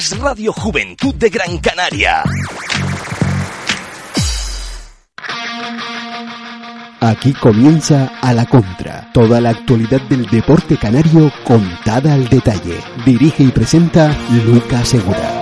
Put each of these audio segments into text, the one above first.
Radio Juventud de Gran Canaria. Aquí comienza A la Contra, toda la actualidad del deporte canario contada al detalle. Dirige y presenta Lucas Segura.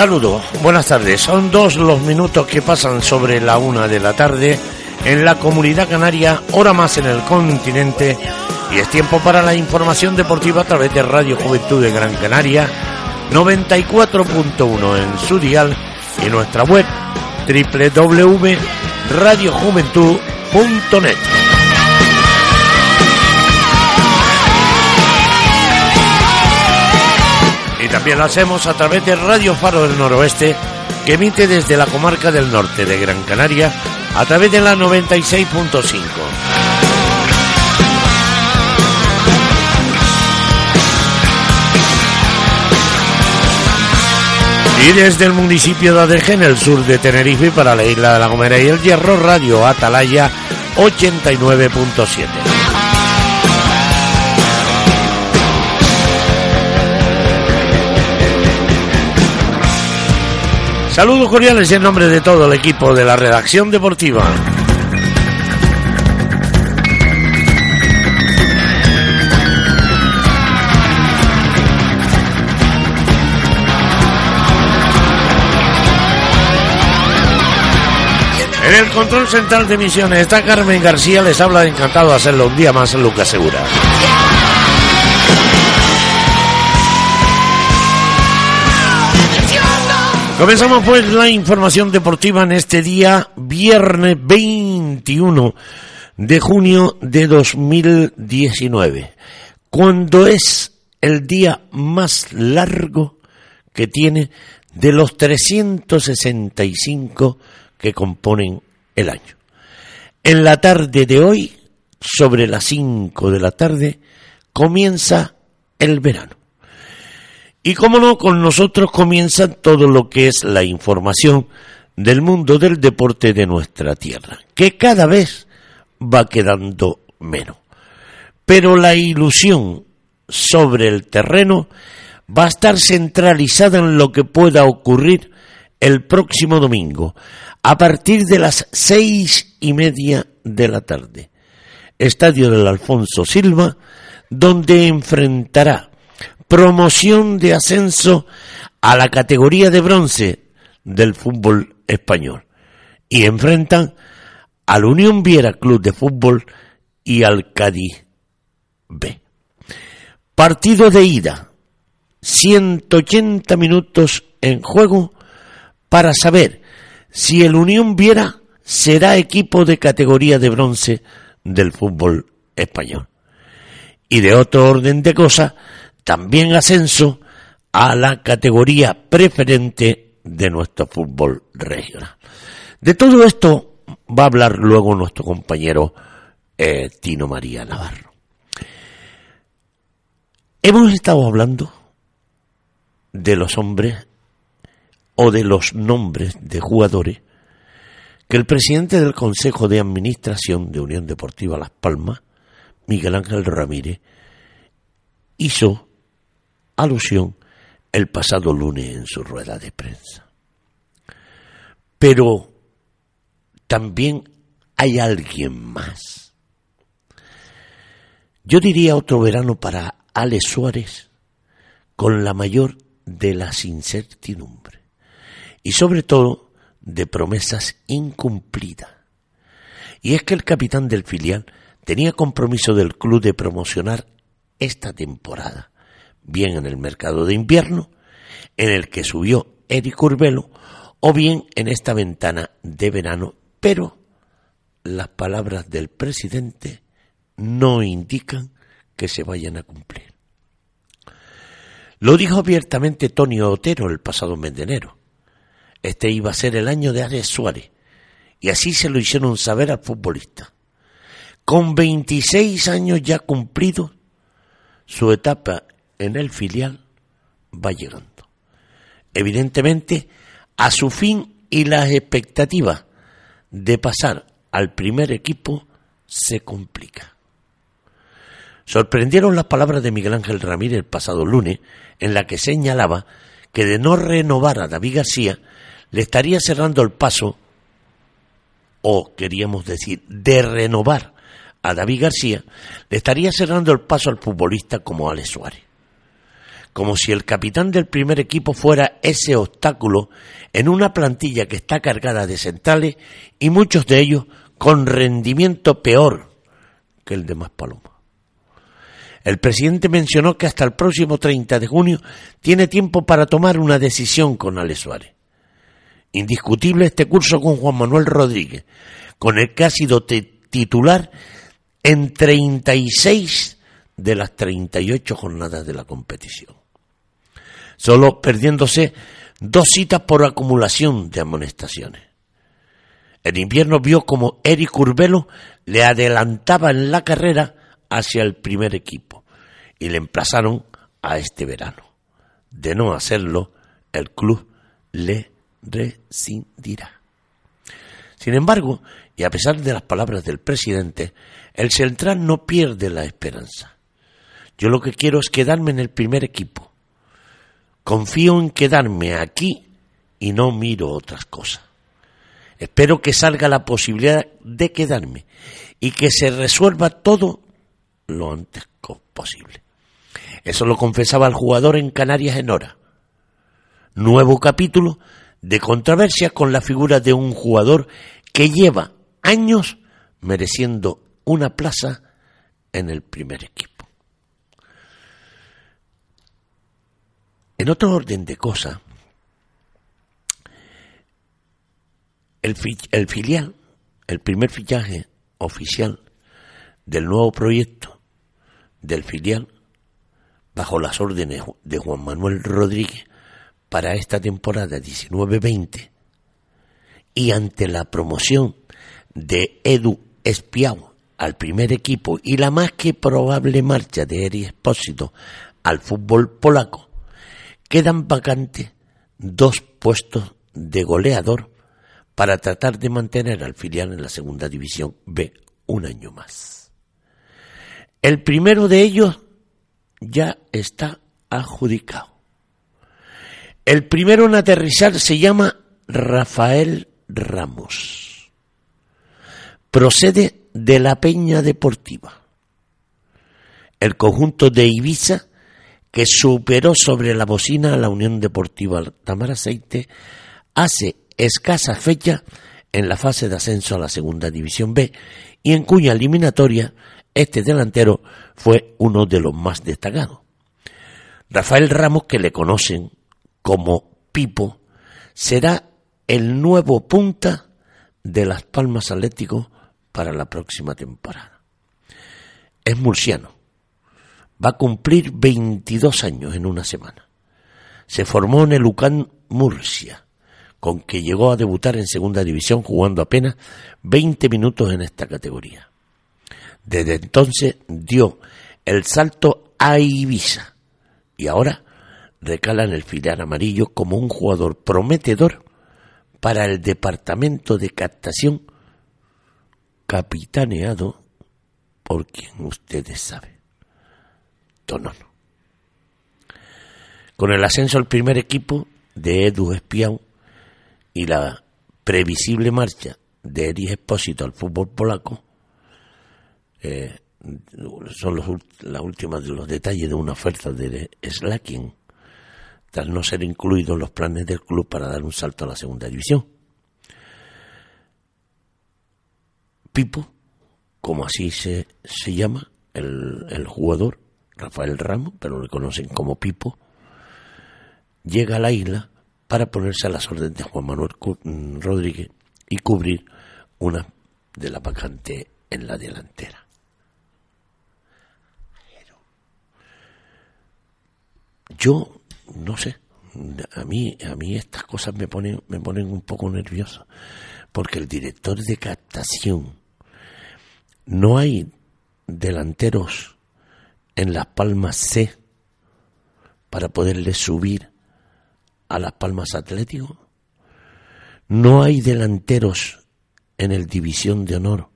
Saludos, buenas tardes. Son dos los minutos que pasan sobre la una de la tarde en la comunidad canaria, hora más en el continente, y es tiempo para la información deportiva a través de Radio Juventud de Gran Canaria, 94.1 en su dial y nuestra web www.radiojuventud.net. también lo hacemos a través de Radio Faro del Noroeste, que emite desde la comarca del norte de Gran Canaria a través de la 96.5. Y desde el municipio de Adeje, en el sur de Tenerife, para la isla de La Gomera y el Hierro, Radio Atalaya 89.7. Saludos cordiales en nombre de todo el equipo de la redacción deportiva. En el control central de misiones está Carmen García, les habla encantado de hacerlo un día más en Lucas Segura. Comenzamos pues la información deportiva en este día, viernes 21 de junio de 2019, cuando es el día más largo que tiene de los 365 que componen el año. En la tarde de hoy, sobre las 5 de la tarde, comienza el verano. Y como no, con nosotros comienza todo lo que es la información del mundo del deporte de nuestra tierra, que cada vez va quedando menos. Pero la ilusión sobre el terreno va a estar centralizada en lo que pueda ocurrir el próximo domingo, a partir de las seis y media de la tarde. Estadio del Alfonso Silva, donde enfrentará promoción de ascenso a la categoría de bronce del fútbol español y enfrentan al Unión Viera Club de Fútbol y al Cádiz B. Partido de ida, 180 minutos en juego para saber si el Unión Viera será equipo de categoría de bronce del fútbol español. Y de otro orden de cosas, también ascenso a la categoría preferente de nuestro fútbol regional. De todo esto va a hablar luego nuestro compañero eh, Tino María Navarro. Hemos estado hablando de los hombres o de los nombres de jugadores que el presidente del Consejo de Administración de Unión Deportiva Las Palmas, Miguel Ángel Ramírez, hizo alusión el pasado lunes en su rueda de prensa. Pero también hay alguien más. Yo diría otro verano para Ale Suárez con la mayor de las incertidumbres y sobre todo de promesas incumplidas. Y es que el capitán del filial tenía compromiso del club de promocionar esta temporada bien en el mercado de invierno, en el que subió Eric Urbelo, o bien en esta ventana de verano, pero las palabras del presidente no indican que se vayan a cumplir. Lo dijo abiertamente Tony Otero el pasado mes de enero. Este iba a ser el año de Ares Suárez, y así se lo hicieron saber al futbolista. Con 26 años ya cumplidos, su etapa en el filial va llegando. Evidentemente, a su fin y las expectativas de pasar al primer equipo se complica. Sorprendieron las palabras de Miguel Ángel Ramírez el pasado lunes, en la que señalaba que de no renovar a David García le estaría cerrando el paso, o queríamos decir, de renovar a David García, le estaría cerrando el paso al futbolista como Alex Suárez como si el capitán del primer equipo fuera ese obstáculo en una plantilla que está cargada de centrales y muchos de ellos con rendimiento peor que el de Maspaloma. El presidente mencionó que hasta el próximo 30 de junio tiene tiempo para tomar una decisión con Ale Suárez. Indiscutible este curso con Juan Manuel Rodríguez, con el que ha sido titular en 36 de las 38 jornadas de la competición solo perdiéndose dos citas por acumulación de amonestaciones. En invierno vio como Eric Urbelo le adelantaba en la carrera hacia el primer equipo y le emplazaron a este verano. De no hacerlo, el club le rescindirá. Sin embargo, y a pesar de las palabras del presidente, el central no pierde la esperanza. Yo lo que quiero es quedarme en el primer equipo Confío en quedarme aquí y no miro otras cosas. Espero que salga la posibilidad de quedarme y que se resuelva todo lo antes posible. Eso lo confesaba el jugador en Canarias en hora. Nuevo capítulo de controversia con la figura de un jugador que lleva años mereciendo una plaza en el primer equipo. En otro orden de cosas, El, filial, el primer fichaje oficial del nuevo proyecto del filial, bajo las órdenes de Juan Manuel Rodríguez, para esta temporada 19-20, y ante la promoción de Edu Espiau al primer equipo y la más que probable marcha de Eri Espósito al fútbol polaco, quedan vacantes dos puestos de goleador para tratar de mantener al filial en la segunda división B un año más. El primero de ellos ya está adjudicado. El primero en aterrizar se llama Rafael Ramos. Procede de la Peña Deportiva. El conjunto de Ibiza que superó sobre la bocina a la Unión Deportiva Tamar Aceite hace escasa fecha en la fase de ascenso a la Segunda División B y en cuya eliminatoria este delantero fue uno de los más destacados. Rafael Ramos, que le conocen como Pipo, será el nuevo punta de Las Palmas Atlético para la próxima temporada. Es murciano. Va a cumplir 22 años en una semana. Se formó en el UCAN Murcia, con que llegó a debutar en segunda división jugando apenas 20 minutos en esta categoría. Desde entonces dio el salto a Ibiza y ahora recala en el filial amarillo como un jugador prometedor para el departamento de captación capitaneado por quien ustedes saben, Con el ascenso al primer equipo de Edu Espiau y la previsible marcha de Eris Espósito al fútbol polaco, eh, son los, las últimas de los detalles de una oferta de Slacking tras no ser incluido en los planes del club para dar un salto a la segunda división. Pipo, como así se, se llama, el, el jugador, Rafael Ramos, pero lo conocen como Pipo, llega a la isla para ponerse a las órdenes de Juan Manuel mm, Rodríguez y cubrir una de las vacantes en la delantera. Yo no sé, a mí, a mí estas cosas me ponen, me ponen un poco nervioso, porque el director de captación, no hay delanteros en Las Palmas C para poderle subir a Las Palmas Atlético. No hay delanteros en el División de Honor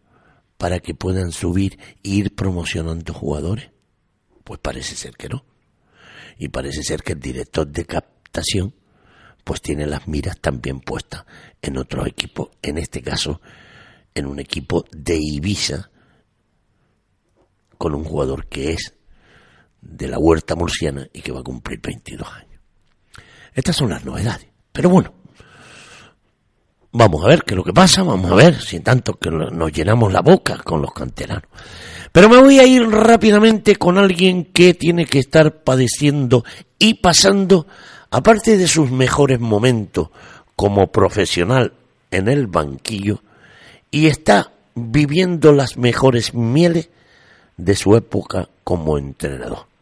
para que puedan subir e ir promocionando jugadores. Pues parece ser que no y parece ser que el director de captación pues tiene las miras también puestas en otro equipo, en este caso en un equipo de Ibiza con un jugador que es de la huerta murciana y que va a cumplir 22 años. Estas son las novedades. Pero bueno, vamos a ver qué es lo que pasa, vamos a ver si tanto que nos llenamos la boca con los canteranos. Pero me voy a ir rápidamente con alguien que tiene que estar padeciendo y pasando, aparte de sus mejores momentos como profesional en el banquillo, y está viviendo las mejores mieles de su época como entrenador.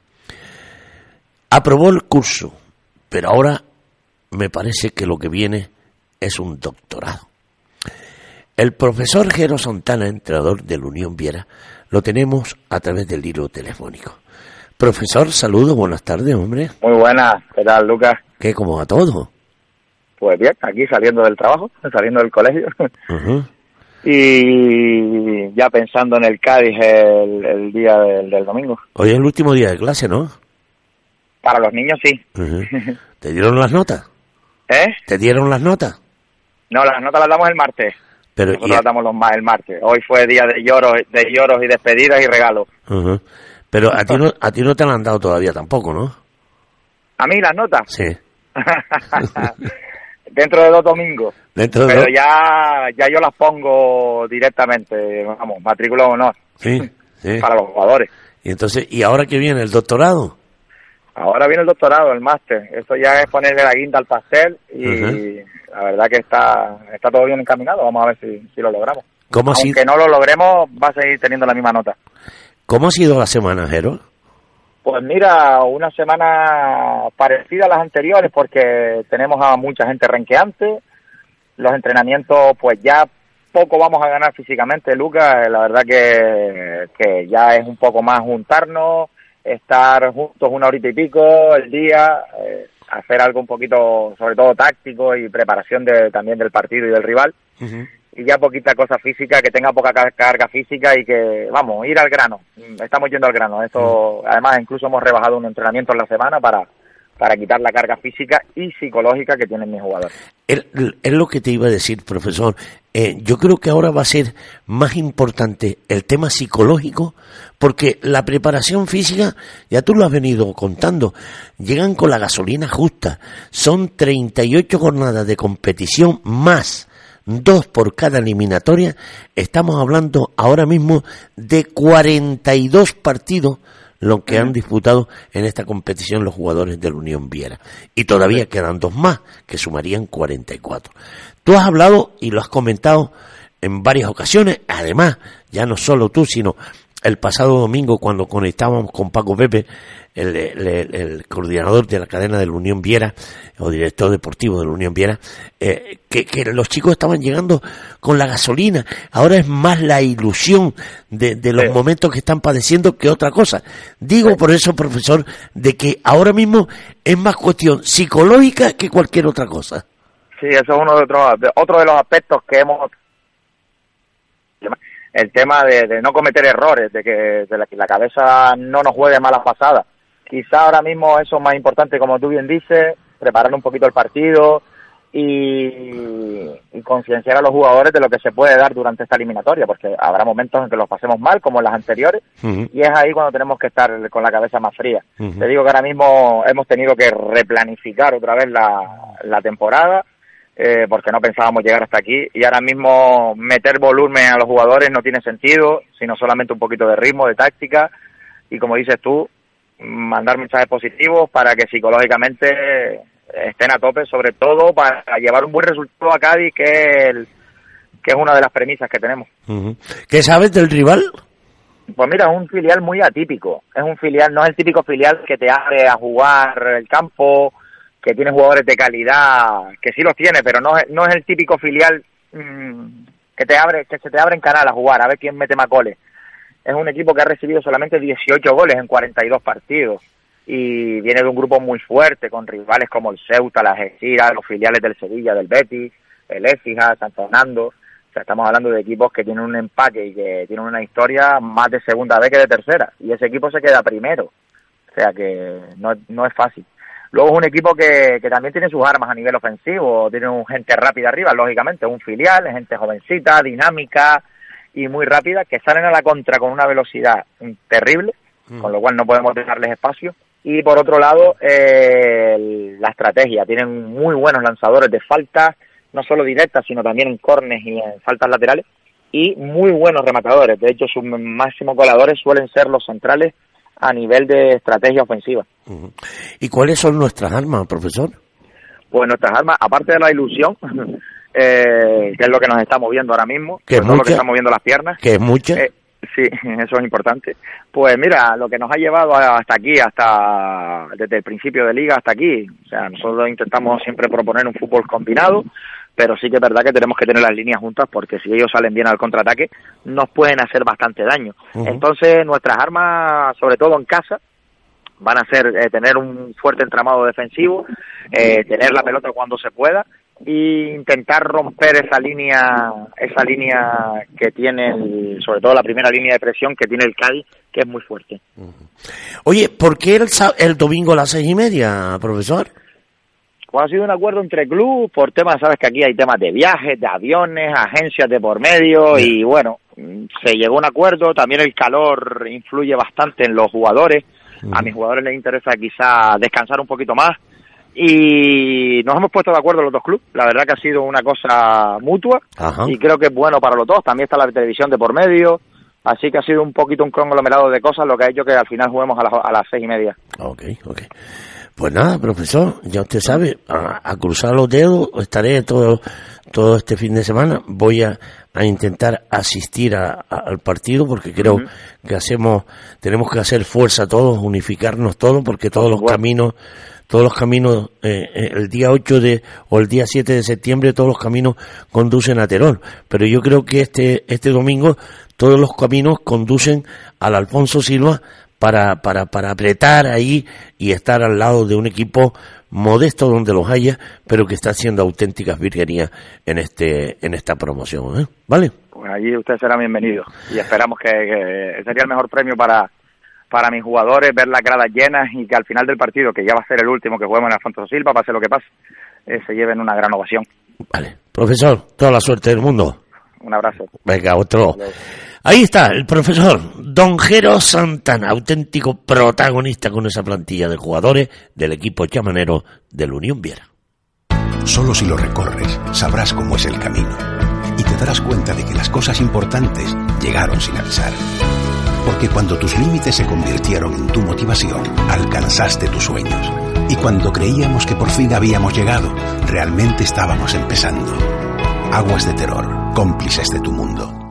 Aprobó el curso, pero ahora me parece que lo que viene es un doctorado. El profesor Jero Santana, entrenador de la Unión Viera, lo tenemos a través del hilo telefónico. Profesor, saludos, buenas tardes, hombre. Muy buenas, ¿qué tal, Lucas? ¿Qué, cómo va todo? Pues bien, aquí saliendo del trabajo, saliendo del colegio. Y ya pensando en el Cádiz el, día del, domingo. Hoy es el último día de clase, ¿no? Para los niños sí. ¿Te dieron las notas? ¿Eh? ¿Te dieron las notas? No, las notas las damos el martes. Pero, Nosotros las damos los más el martes. Hoy fue día de lloros, de lloros y despedidas y regalos. Pero a ti, no, a ti no te las han dado todavía tampoco, ¿no? ¿A mí las notas? Sí. Dentro de dos domingos. Dentro de Pero ya, ya yo las pongo directamente, vamos, matrícula o honor. Sí, Para los jugadores. Y entonces, ¿y ahora qué viene? ¿El doctorado? Ahora viene el doctorado, el máster. Eso ya es ponerle la guinda al pastel y la verdad que está, está todo bien encaminado. Vamos a ver si, si lo logramos. ¿Cómo Aunque no lo logremos, va a seguir teniendo la misma nota. ¿Cómo ha sido la semana, Jero? Pues mira, una semana parecida a las anteriores porque tenemos a mucha gente renqueante. Los entrenamientos, pues ya poco vamos a ganar físicamente, Lucas. La verdad que, que ya es un poco más juntarnos, estar juntos una horita y pico el día, eh, hacer algo un poquito, sobre todo táctico y preparación de, también del partido y del rival. Y ya poquita cosa física, que tenga poca carga física y que, vamos, ir al grano. Estamos yendo al grano. Esto, además, incluso hemos rebajado un entrenamiento en la semana para, para quitar la carga física y psicológica que tienen mis jugadores. Es lo que te iba a decir, profesor. Eh, yo creo que ahora va a ser más importante el tema psicológico, porque la preparación física, ya tú lo has venido contando, llegan con la gasolina justa. Son 38 jornadas de competición más dos por cada eliminatoria. Estamos hablando ahora mismo de 42 partidos lo que han disputado en esta competición los jugadores de la Unión Viera. Y todavía quedan dos más, que sumarían 44. Tú has hablado y lo has comentado en varias ocasiones, además, ya no solo tú, sino el pasado domingo cuando conectábamos con Paco Pepe, el, coordinador de la cadena de la Unión Viera, o director deportivo de la Unión Viera, eh, que, los chicos estaban llegando con la gasolina. Ahora es más la ilusión de, los momentos que están padeciendo que otra cosa. Digo por eso, profesor, de que ahora mismo es más cuestión psicológica que cualquier otra cosa. Sí, eso es uno de, otros, otro de los aspectos que hemos el tema de, no cometer errores, de que la, la, cabeza no nos juegue malas pasadas. Quizá ahora mismo eso es más importante, como tú bien dices, preparar un poquito el partido y, concienciar a los jugadores de lo que se puede dar durante esta eliminatoria, porque habrá momentos en que los pasemos mal, como en las anteriores, y es ahí cuando tenemos que estar con la cabeza más fría. Te digo que ahora mismo hemos tenido que replanificar otra vez la, la temporada, eh, porque no pensábamos llegar hasta aquí y ahora mismo meter volumen a los jugadores no tiene sentido, sino solamente un poquito de ritmo, de táctica y como dices tú, mandar mensajes positivos para que psicológicamente estén a tope, sobre todo para llevar un buen resultado a Cádiz, que es, que es una de las premisas que tenemos. ¿Qué sabes del rival? Pues mira, es un filial muy atípico. Es un filial, no es el típico filial que te abre a jugar el campo, que tiene jugadores de calidad, que sí los tiene, pero no no es el típico filial mm, que te abre, que se te abre en canal a jugar, a ver quién mete más goles. Es un equipo que ha recibido solamente 18 goles en 42 partidos y viene de un grupo muy fuerte con rivales como el Ceuta, la Gecira, los filiales del Sevilla, del Betis, el Écija, San Fernando. O sea, estamos hablando de equipos que tienen un empaque y que tienen una historia más de segunda vez que de tercera. Y ese equipo se queda primero. O sea que no, no es fácil. Luego es un equipo que, que también tiene sus armas a nivel ofensivo, tiene un gente rápida arriba, lógicamente, un filial, gente jovencita, dinámica y muy rápida, que salen a la contra con una velocidad terrible, mm. con lo cual no podemos dejarles espacio. Y por otro lado, eh, la estrategia, tienen muy buenos lanzadores de faltas, no solo directas, sino también en cornes y en faltas laterales, y muy buenos rematadores. De hecho, sus máximos coladores suelen ser los centrales a nivel de estrategia ofensiva. ¿Y cuáles son nuestras armas, profesor? Pues nuestras armas, aparte de la ilusión, eh, que es lo que nos está moviendo ahora mismo, que es lo que está moviendo las piernas. Que es mucho. Eh, sí, eso es importante. Pues mira, lo que nos ha llevado hasta aquí, hasta desde el principio de liga hasta aquí, o sea, nosotros intentamos siempre proponer un fútbol combinado, pero sí que es verdad que tenemos que tener las líneas juntas porque si ellos salen bien al contraataque nos pueden hacer bastante daño. Entonces nuestras armas, sobre todo en casa, van a ser eh, tener un fuerte entramado defensivo, eh, tener la pelota cuando se pueda e intentar romper esa línea esa línea que tiene sobre todo la primera línea de presión que tiene el Cádiz que es muy fuerte oye ¿por qué el, el domingo a las seis y media profesor? Pues ha sido un acuerdo entre club por temas, sabes que aquí hay temas de viajes, de aviones, agencias de por medio y bueno, se llegó a un acuerdo, también el calor influye bastante en los jugadores, a mis jugadores les interesa quizá descansar un poquito más y nos hemos puesto de acuerdo los dos clubes, la verdad que ha sido una cosa mutua y creo que es bueno para los dos, también está la televisión de por medio, Así que ha sido un poquito un conglomerado de cosas lo que ha hecho que al final juguemos a, a las seis y media. Ok, ok. Pues nada, profesor, ya usted sabe, a, cruzar los dedos, estaré todo, todo este fin de semana. Voy a, a intentar asistir al partido porque creo que hacemos, tenemos que hacer fuerza todos, unificarnos todos, porque todos los caminos, todos los caminos, eh, eh, el día 8 de, o el día 7 de septiembre, todos los caminos conducen a Terón. Pero yo creo que este, este domingo, todos los caminos conducen al Alfonso Silva para, para, para apretar ahí y estar al lado de un equipo modesto donde los haya, pero que está haciendo auténticas virguerías en este en esta promoción, ¿eh? ¿vale? Pues allí usted será bienvenido y esperamos que, sería el mejor premio para para mis jugadores ver las gradas llenas y que al final del partido, que ya va a ser el último que juguemos en Alfonso Silva, pase lo que pase, eh, se lleven una gran ovación. Vale, profesor, toda la suerte del mundo. Un abrazo. Venga, otro. Ahí está, el profesor Don Jero Santana, auténtico protagonista con esa plantilla de jugadores del equipo chamanero del Unión Viera. Solo si lo recorres sabrás cómo es el camino y te darás cuenta de que las cosas importantes llegaron sin avisar. Porque cuando tus límites se convirtieron en tu motivación, alcanzaste tus sueños. Y cuando creíamos que por fin habíamos llegado, realmente estábamos empezando. Aguas de terror, cómplices de tu mundo.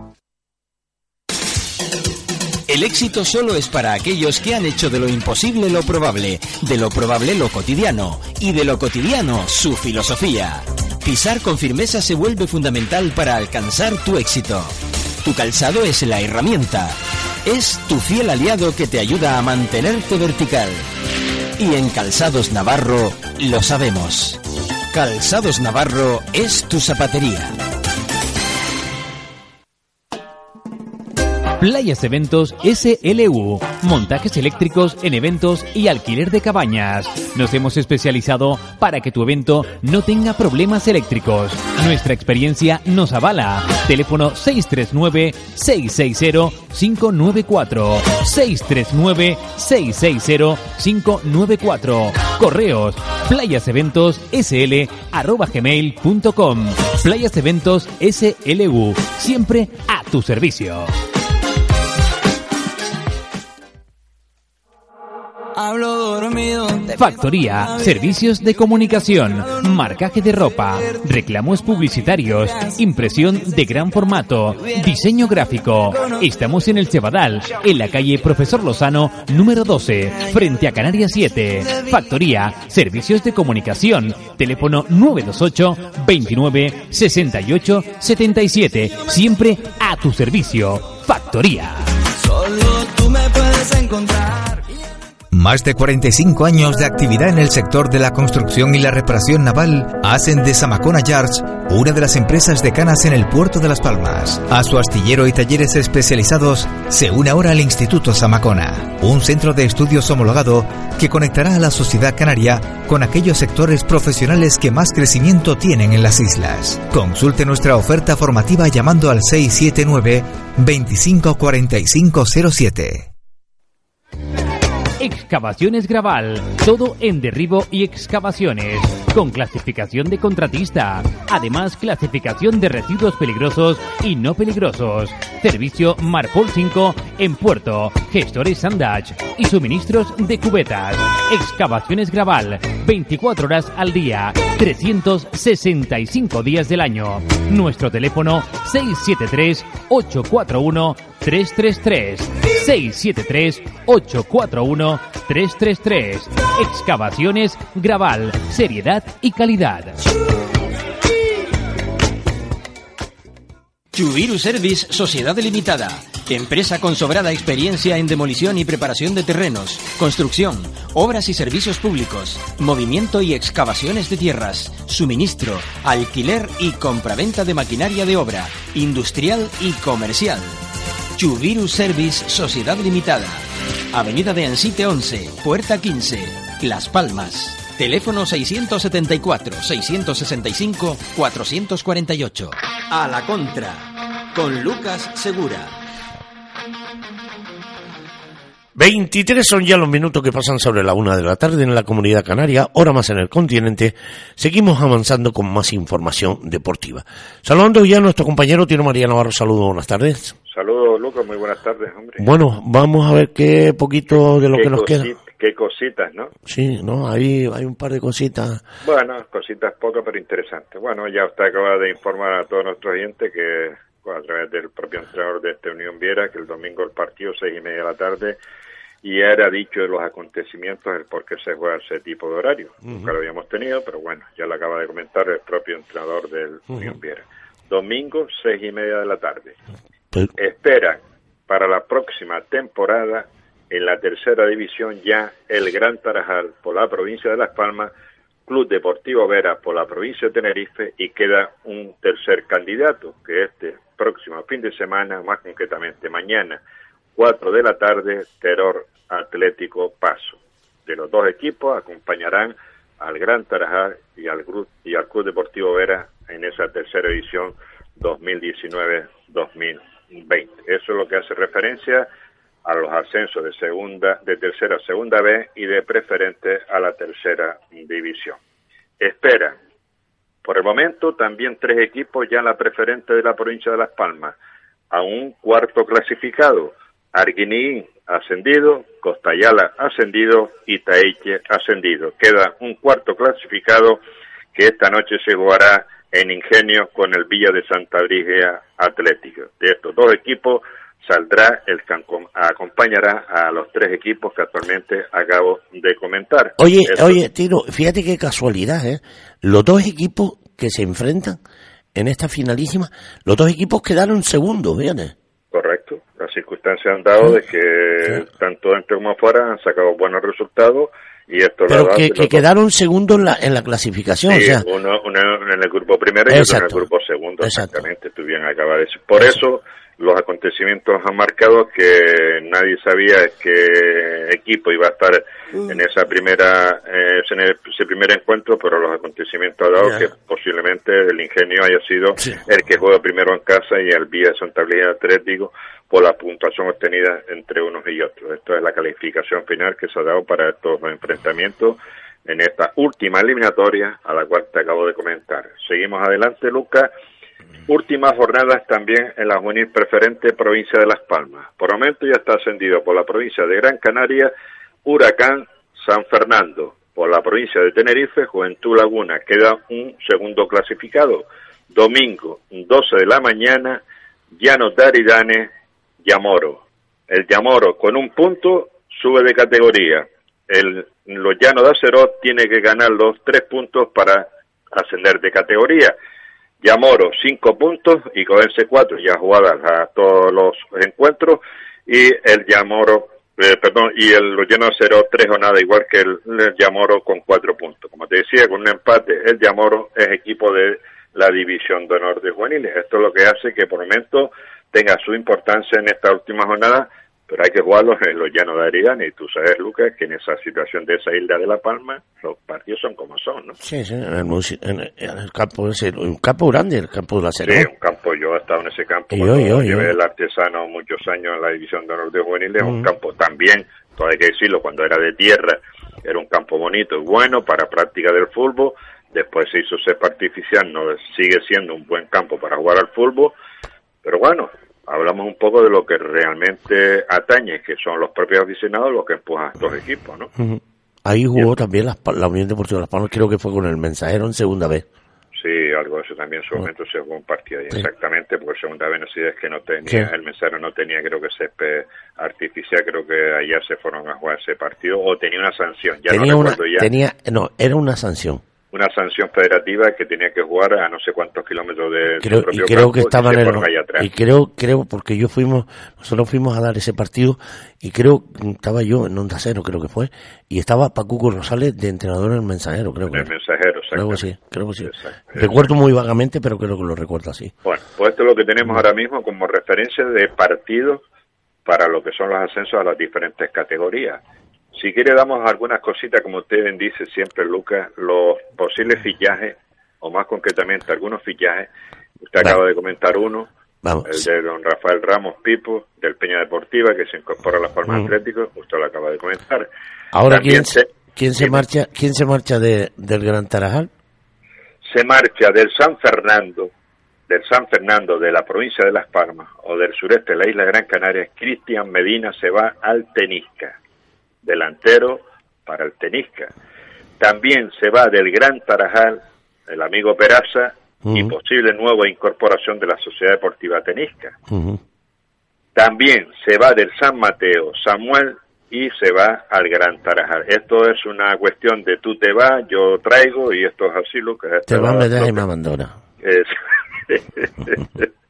El éxito solo es para aquellos que han hecho de lo imposible lo probable, de lo probable lo cotidiano y de lo cotidiano su filosofía. Pisar con firmeza se vuelve fundamental para alcanzar tu éxito. Tu calzado es la herramienta. Es tu fiel aliado que te ayuda a mantenerte vertical. Y en Calzados Navarro lo sabemos. Calzados Navarro es tu zapatería. Playas Eventos SLU. Montajes eléctricos en eventos y alquiler de cabañas. Nos hemos especializado para que tu evento no tenga problemas eléctricos. Nuestra experiencia nos avala. Teléfono 639-660-594. 639-660-594. Correos playaseventossl arroba gmail.com. Playas Eventos SLU. Siempre a tu servicio. Factoría, servicios de comunicación, marcaje de ropa, reclamos publicitarios, impresión de gran formato, diseño gráfico. Estamos en el Cebadal, en la calle Profesor Lozano, número 12, frente a Canarias 7. Factoría, servicios de comunicación, teléfono 928 29 68 77. Siempre a tu servicio. Factoría. Solo tú me puedes encontrar. Más de 45 años de actividad en el sector de la construcción y la reparación naval hacen de Samacona Yards una de las empresas decanas en el puerto de Las Palmas. A su astillero y talleres especializados se une ahora el Instituto Samacona, un centro de estudios homologado que conectará a la sociedad canaria con aquellos sectores profesionales que más crecimiento tienen en las islas. Consulte nuestra oferta formativa llamando al 679 254507. Excavaciones Graval. Todo en derribo y excavaciones. Con clasificación de contratista. Además, clasificación de residuos peligrosos y no peligrosos. Servicio Marpol 5 en Puerto. Gestores Sandage. Y suministros de cubetas. Excavaciones Graval. 24 horas al día. 365 días del año. Nuestro teléfono 673 841 333 673 841 333 Excavaciones Graval, seriedad y calidad. Chubiru Service Sociedad Limitada. Empresa con sobrada experiencia en demolición y preparación de terrenos, construcción, obras y servicios públicos, movimiento y excavaciones de tierras, suministro, alquiler y compraventa de maquinaria de obra, industrial y comercial. Chubiru Service Sociedad Limitada. Avenida de Ansite 11, Puerta 15, Las Palmas. Teléfono 675-665-448. A la contra. Con Lucas Segura. 23 son ya los minutos que pasan sobre la una de la tarde en la comunidad canaria, hora más en el continente. Seguimos avanzando con más información deportiva. Saludando ya a nuestro compañero Tino María Navarro. Saludos, buenas tardes. Saludos, Lucas, muy buenas tardes, hombre. Bueno, vamos a ver qué poquito de lo que nos queda. Qué cositas, ¿no? Sí, no, ahí hay un par de cositas. Bueno, cositas pocas pero interesantes. Bueno, ya usted acaba de informar a todos nuestros oyentes que a través del propio entrenador de esta Unión Viera que el domingo el partido seis y media de la tarde y ya era dicho de los acontecimientos el por qué se juega ese tipo de horario. Nunca lo habíamos tenido, pero bueno, ya lo acaba de comentar el propio entrenador del. Unión Viera. Domingo seis y media de la tarde. Pero- Esperan para la próxima temporada en la tercera división ya el Gran Tarajal por la provincia de Las Palmas, Club Deportivo Vera por la provincia de Tenerife y queda un tercer candidato que este próximo fin de semana, más concretamente mañana, 4 de la tarde, Terror Atlético Paso. De los dos equipos acompañarán al Gran Tarajal y al, Gru- y al Club Deportivo Vera en esa tercera edición 2019-2020. Eso es lo que hace referencia a los ascensos de segunda, de tercera a segunda B y de preferente a la tercera división. Espera, por el momento también tres equipos ya en la preferente de la provincia de Las Palmas, a un cuarto clasificado, Arguinín ascendido, Costayala ascendido y Taeche ascendido. Queda un cuarto clasificado que esta noche se jugará en Ingenio con el Villa de Santa Brígida Atlético. De estos dos equipos saldrá el que acom- acompañará a los tres equipos que actualmente acabo de comentar. Oye, Eso- oye, Tino, fíjate qué casualidad, ¿eh? Los dos equipos que se enfrentan en esta finalísima, los dos equipos quedaron segundos, fíjate. Las circunstancias han dado de que tanto dentro como afuera han sacado buenos resultados y esto Pero que, que quedaron segundos en la, en la clasificación, Sí, o sea, uno, uno en el grupo primero y otro en el Exacto. grupo segundo, exactamente, tú bien acabas de decir. Por eso los acontecimientos han marcado que nadie sabía qué equipo iba a estar en esa primera eh, en ese primer encuentro, pero los acontecimientos han dado que posiblemente el ingenio haya sido el que juega primero en casa y el Vía de Santa Brígida Atlético por la puntuación obtenida entre unos y otros. Esto es la calificación final que se ha dado para estos enfrentamientos en esta última eliminatoria a la cual te acabo de comentar. Seguimos adelante, Lucas. Últimas jornadas también en la juvenil preferente provincia de Las Palmas. Por momento ya está ascendido por la provincia de Gran Canaria, Huracán San Fernando. Por la provincia de Tenerife, Juventud Laguna. Queda un segundo clasificado. Domingo, 12 de la mañana, Llano Daridane, Yamoro. El Yamoro con un punto sube de categoría. El, los Llanos de Acerot tiene que ganar los tres puntos para ascender de categoría. Yamoro, cinco puntos y cogerse cuatro ya jugadas a todos los encuentros. Y el Yamoro, eh, perdón, y el de Acerot, tres o nada, igual que el, el Yamoro con cuatro puntos. Como te decía, con un empate, el Yamoro es equipo de la División de Honor de Juveniles. Esto es lo que hace que por momento tenga su importancia en esta última jornada, pero hay que jugarlos en los llanos de Aridane. Y tú sabes, Lucas, que en esa situación de esa isla de La Palma, los partidos son como son, ¿no? sí, sí, en el, en el- campo ese, un campo grande, el campo de la Sí, Cerro. un campo, yo he estado en ese campo, Y cuando yo, yo, llevé yo. el artesano muchos años en la División de Honor de Juveniles, un Mm. campo también, todo hay que decirlo, cuando era de tierra, era un campo bonito y bueno para práctica del fútbol, después se hizo cepa artificial, no sigue siendo un buen campo para jugar al fútbol, pero bueno, hablamos un poco de lo que realmente atañe, que son los propios aficionados los que empujan a estos equipos, ¿no? Ahí jugó también la, la Unión Deportiva de Las Palmas, creo que fue con el mensajero en segunda vez. Sí, algo de eso también en su momento se jugó un partido ahí, Sí. exactamente, porque segunda vez no sé, es que no tenía, Sí. el mensajero no tenía creo que césped artificial, creo que allá se fueron a jugar ese partido, o tenía una sanción, ya tenía no una, ya, tenía, no, era una sanción. Una sanción federativa que tenía que jugar a no sé cuántos kilómetros de Creo, y creo campo, que y estaba se en el atrás. y creo creo porque yo fuimos nosotros fuimos a dar ese partido y creo estaba yo en Onda Cero creo que fue y estaba Pacuco Rosales de entrenador en el mensajero creo que el mensajero, creo que sí creo que sí Exacto. recuerdo muy vagamente pero creo que lo recuerdo así Bueno, pues esto es lo que tenemos ahora mismo como referencia de partidos para lo que son los ascensos a las diferentes categorías. Si quiere damos algunas cositas, como usted bien dice siempre, Lucas, los posibles fichajes, o más concretamente algunos fichajes. Usted acaba de comentar uno, Vamos. el de don Rafael Ramos Pipo, del Peña Deportiva, que se incorpora a las Palmas Mm. Atléticos, usted lo acaba de comentar. ahora También quién se, quién se marcha quién se marcha de, del Gran Tarajal se marcha del San Fernando, del San Fernando, de la provincia de Las Palmas o del sureste de la isla de Gran Canaria, Cristian Medina se va al Tenisca, delantero para el Tenisca. También se va del Gran Tarajal, el amigo Peraza, y posible nueva incorporación de la Sociedad Deportiva Tenisca. También se va del San Mateo Samuel y se va al Gran Tarajal. Esto es una cuestión de tú te vas, yo traigo y esto es así que Te va, me deja y me abandona.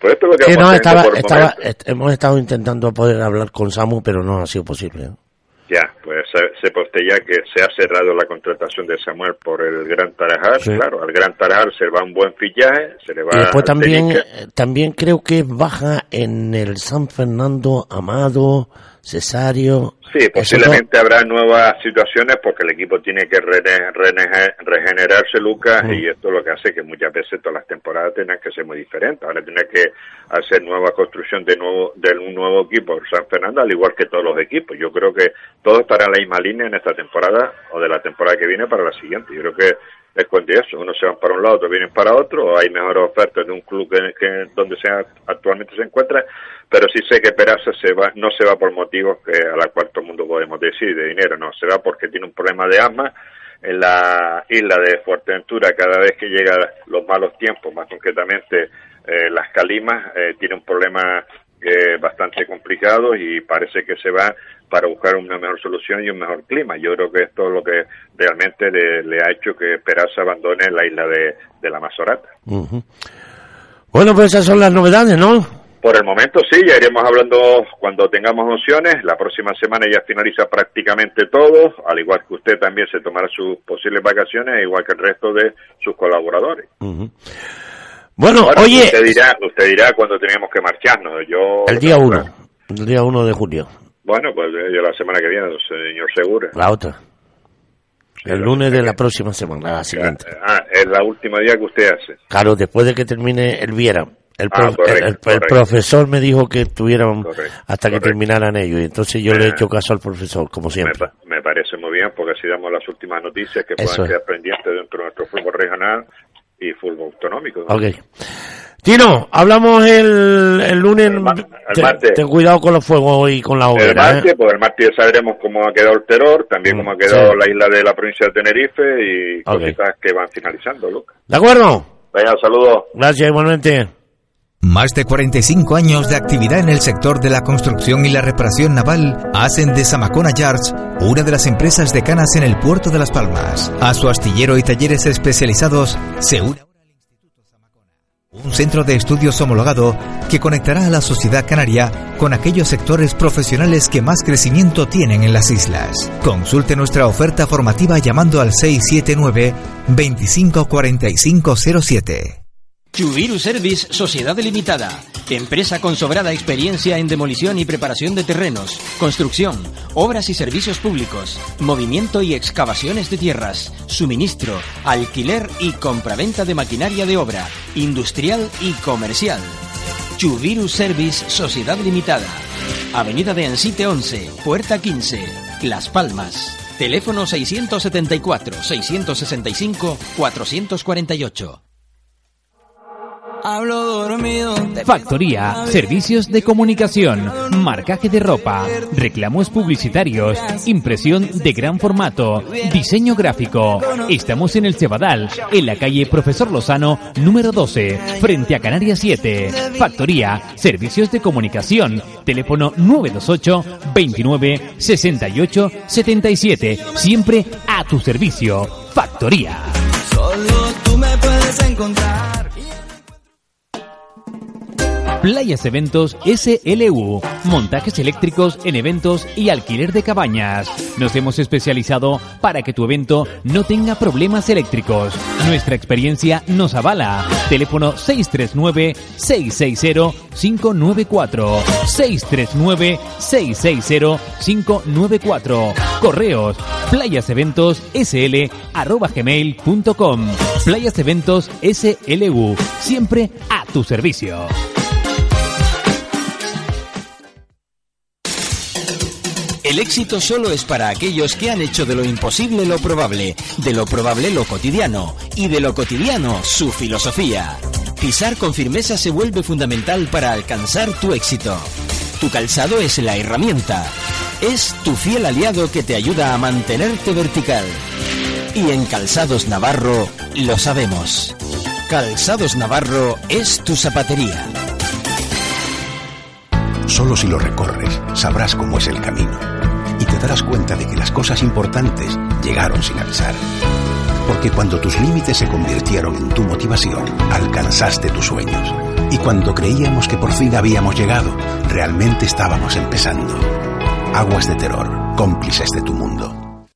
pues esto es lo que Sí, no, estaba, estaba, est- hemos estado intentando poder hablar con Samu, pero no ha sido posible. Ya, pues se, se postella que se ha cerrado la contratación de Samuel por el Gran Tarajal. Sí. Claro, al Gran Tarajal se le va un buen fichaje, se le va Y después también, eh, también creo que baja en el San Fernando Amado, Cesario. Sí, posiblemente habrá nuevas situaciones porque el equipo tiene que rene- rene- regenerarse, Lucas, y esto es lo que hace que muchas veces todas las temporadas tengan que ser muy diferentes. Ahora tiene que hacer nueva construcción de nuevo de un nuevo equipo San Fernando, al igual que todos los equipos. Yo creo que todos estarán en la misma línea en esta temporada o de la temporada que viene para la siguiente. Yo creo que es eso. Unos se van para un lado, otros vienen para otro, hay mejores ofertas de un club que, donde sea actualmente se encuentra, pero sí sé que Peraza se va, no se va por motivos que a la cual todo el mundo podemos decir de dinero, no, se va porque tiene un problema de asma en la isla de Fuerteventura cada vez que llegan los malos tiempos, más concretamente eh, las calimas, eh, tiene un problema eh, bastante complicado y parece que se va para buscar una mejor solución y un mejor clima. Yo creo que esto es lo que realmente le, le ha hecho que Peraza abandone la isla de, de la Mazorata. Ujú. Bueno, pues esas son las novedades, ¿no? Por el momento sí, ya iremos hablando cuando tengamos opciones. La próxima semana ya finaliza prácticamente todo, al igual que usted también se tomará sus posibles vacaciones, igual que el resto de sus colaboradores. Bueno, oye, Usted dirá, usted dirá cuando tenemos que marcharnos. Yo, el día 1, el día 1 de julio, Bueno, pues eh, yo la semana que viene, señor Segura. la otra. El lunes de la próxima semana, la siguiente. Ah, es la última día que usted hace. Claro, después de que termine el Viera. El, Ah, prof- correcto, el- el- el profesor me dijo que estuvieran Correcto, hasta que correcto. terminaran ellos. Y entonces yo le he Ah. hecho caso al profesor, como Me, siempre. pa- me parece muy bien porque así damos las últimas noticias que Eso puedan es. quedar pendientes dentro de nuestro fútbol regional y fútbol autonómico. Ok. Tino, hablamos el, el lunes. El ma- el martes. ten cuidado con los fuegos y con la El hoguera. martes, ¿eh? pues el martes ya sabremos cómo ha quedado el terror, también Mm, cómo ha quedado sí. la isla de la provincia de Tenerife y Ok. cositas que van finalizando, Lucas. ¿De acuerdo? Venga, saludos. Gracias, igualmente. Más de 45 años de actividad en el sector de la construcción y la reparación naval hacen de Samacona Yards una de las empresas decanas en el puerto de Las Palmas. A su astillero y talleres especializados se une un centro de estudios homologado que conectará a la sociedad canaria con aquellos sectores profesionales que más crecimiento tienen en las islas. Consulte nuestra oferta formativa llamando al 679 254507. Chubiru Service Sociedad Limitada. Empresa con sobrada experiencia en demolición y preparación de terrenos, construcción, obras y servicios públicos, movimiento y excavaciones de tierras, suministro, alquiler y compraventa de maquinaria de obra, industrial y comercial. Chubiru Service Sociedad Limitada. Avenida de Ensite 11, Puerta 15, Las Palmas. Teléfono 674-665-448. Hablo dormido. Factoría, servicios de comunicación, marcaje de ropa, reclamos publicitarios, impresión de gran formato, diseño gráfico. Estamos en el Cebadal, en la calle Profesor Lozano, número 12, frente a Canarias 7. Factoría, servicios de comunicación, teléfono 928 29 68 77. Siempre a tu servicio. Factoría. Solo tú me puedes encontrar. Playas Eventos SLU. Montajes eléctricos en eventos y alquiler de cabañas. Nos hemos especializado para que tu evento no tenga problemas eléctricos. Nuestra experiencia nos avala. Teléfono 639-660-594. 639-660-594. Correos playaseventosSL arroba gmail.com. Playas Eventos SLU. Siempre a tu servicio. El éxito solo es para aquellos que han hecho de lo imposible lo probable, de lo probable lo cotidiano y de lo cotidiano su filosofía. Pisar con firmeza se vuelve fundamental para alcanzar tu éxito. Tu calzado es la herramienta. Es tu fiel aliado que te ayuda a mantenerte vertical. Y en Calzados Navarro lo sabemos. Calzados Navarro es tu zapatería. Solo si lo recorres, sabrás cómo es el camino. Te darás cuenta de que las cosas importantes llegaron sin avisar. Porque cuando tus límites se convirtieron en tu motivación, alcanzaste tus sueños. Y cuando creíamos que por fin habíamos llegado, realmente estábamos empezando. Aguas de terror, cómplices de tu mundo.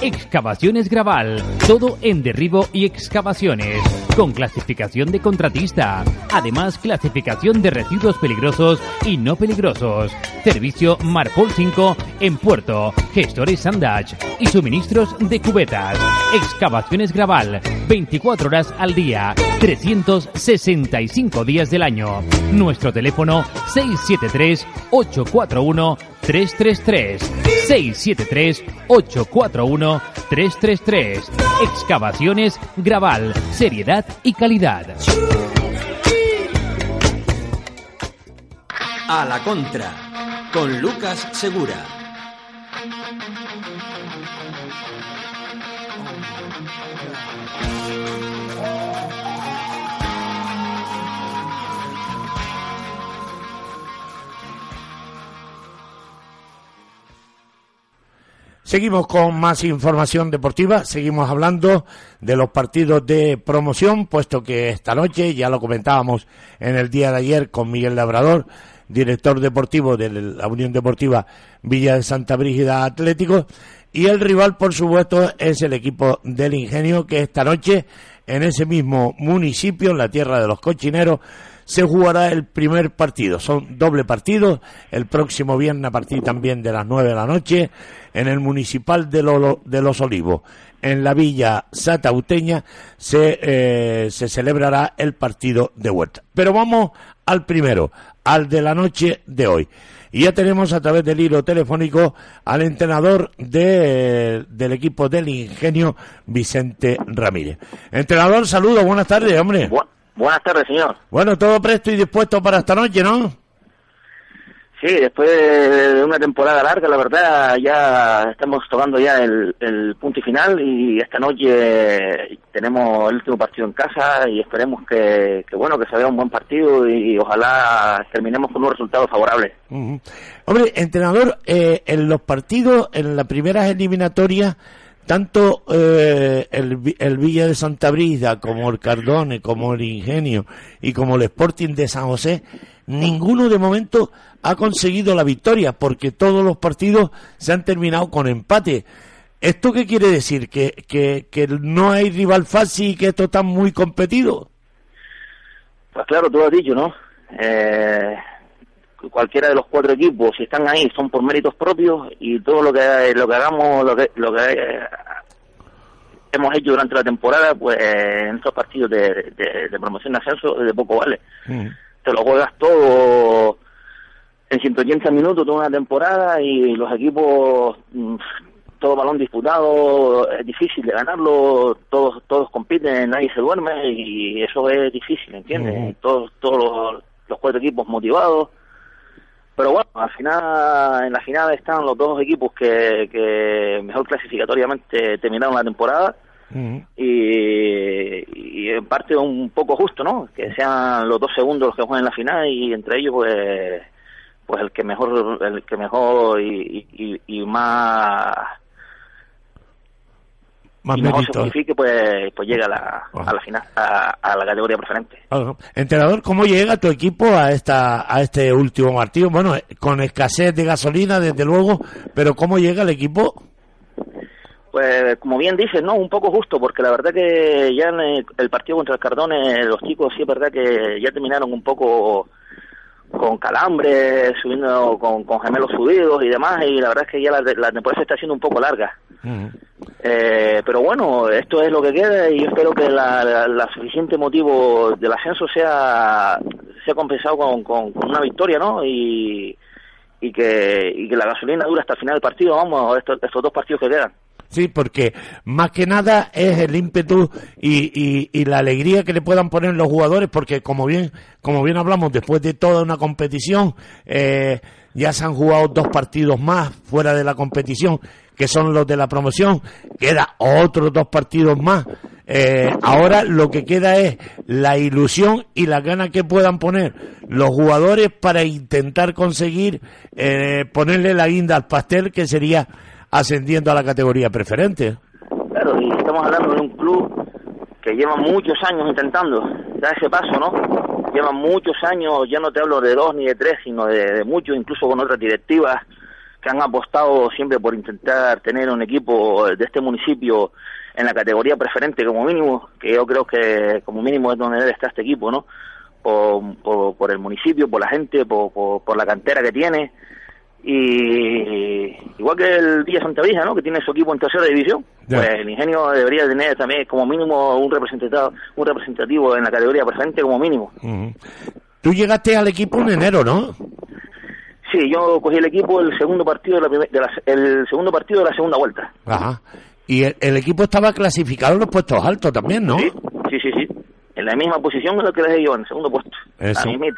Excavaciones Graval, todo en derribo y excavaciones, con clasificación de contratista, además clasificación de residuos peligrosos y no peligrosos, servicio Marpol 5 en puerto, gestores Sandage y suministros de cubetas. Excavaciones Graval, 24 horas al día, 365 días del año. Nuestro teléfono 673 841 333 673 841 333 Excavaciones Graval, seriedad y calidad. A la contra, con Lucas Segura. Seguimos con más información deportiva, seguimos hablando de los partidos de promoción, puesto que esta noche, ya lo comentábamos en el día de ayer con Miguel Labrador, director deportivo de la Unión Deportiva Villa de Santa Brígida Atlético, y el rival, por supuesto, es el equipo del Ingenio, que esta noche, en ese mismo municipio, en la tierra de los cochineros, se jugará el primer partido. Son doble partido, el próximo viernes a partir también de las nueve de la noche, en el municipal de, de Los Olivos, en la villa Satauteña, se, eh, se celebrará el partido de vuelta. Pero vamos al primero, al de la noche de hoy. Y ya tenemos a través del hilo telefónico al entrenador de, del equipo del Ingenio, Vicente Ramírez. Entrenador, saludos, buenas tardes, hombre. Buenas tardes, señor. Bueno, todo presto y dispuesto para esta noche, ¿no? Sí, después de una temporada larga, la verdad, ya estamos tocando ya el, punto y final y esta noche tenemos el último partido en casa y esperemos que, bueno, que se vea un buen partido y, ojalá terminemos con un resultado favorable. Hombre, entrenador, eh, en los partidos, en las primeras eliminatorias, tanto eh, el, Villa de Santa Brida como el Cardone, como el Ingenio y como el Sporting de San José, ninguno de momento ha conseguido la victoria porque todos los partidos se han terminado con empate. ¿Esto qué quiere decir? ¿Que, que, no hay rival fácil y que esto está muy competido? Pues claro, tú lo has dicho, ¿no? Eh, cualquiera de los cuatro equipos, si están ahí, son por méritos propios y todo lo que lo que hagamos, lo que, lo que eh, hemos hecho durante la temporada, pues en estos partidos de, de, promoción de ascenso, de poco vale. Mm. Te lo juegas todo en 180 minutos toda una temporada y los equipos mm, todo balón disputado es difícil de ganarlo todos todos compiten nadie se duerme y eso es difícil ¿entiendes? todos todos los, cuatro equipos motivados pero bueno al final en la final están los dos equipos que, que mejor clasificatoriamente terminaron la temporada y, y, en parte un poco justo, ¿no? Que sean los dos segundos los que jueguen en la final y entre ellos, pues, pues el que mejor el que mejor y, y, más más y mejor se justifique pues pues llega a la, a la final a, la categoría preferente. Entrenador cómo llega tu equipo a esta a este último partido bueno con escasez de gasolina desde luego pero cómo llega el equipo pues como bien dices, ¿no? Un poco justo, porque la verdad que ya en el, partido contra el Cardone, los chicos sí es verdad que ya terminaron un poco con calambres, subiendo con, gemelos subidos y demás, y la verdad es que ya la, la temporada se está haciendo un poco larga. eh, pero bueno, esto es lo que queda y yo espero que la, la, suficiente motivo del ascenso sea, sea compensado con, con, una victoria, ¿no? Y, y que, y que la gasolina dura hasta el final del partido, vamos, estos, estos dos partidos que quedan. Sí, porque más que nada es el ímpetu y, y, la alegría que le puedan poner los jugadores, porque como bien, como bien hablamos, después de toda una competición, eh, ya se han jugado dos partidos más fuera de la competición, que son los de la promoción, queda otros dos partidos más. Eh, ahora lo que queda es la ilusión y la ganas que puedan poner los jugadores para intentar conseguir eh, ponerle la guinda al pastel, que sería ascendiendo a la categoría preferente. Claro, y estamos hablando de un club que lleva muchos años intentando dar ese paso, ¿no? Lleva muchos años, ya no te hablo de dos ni de tres, sino de, muchos, incluso con otras directivas que han apostado siempre por intentar tener un equipo de este municipio en la categoría preferente como mínimo, que yo creo que como mínimo es donde debe estar este equipo, ¿no? Por, por, el municipio, por la gente, por la cantera que tiene, y igual que el Villa Santa Vija, ¿no? Que tiene su equipo en tercera división, Ya. pues el Ingenio debería tener también como mínimo un representativo, un representativo en la categoría preferente como mínimo. Ujú. Tú llegaste al equipo en enero, ¿no? Sí, yo cogí el equipo el segundo partido de la, primer- de la- el segundo partido de la segunda vuelta. Ajá. Y el, el equipo estaba clasificado en los puestos altos también, ¿no? Sí, sí, sí, sí. En la misma posición en la que dejé yo, en el segundo puesto. Eso. Mismita.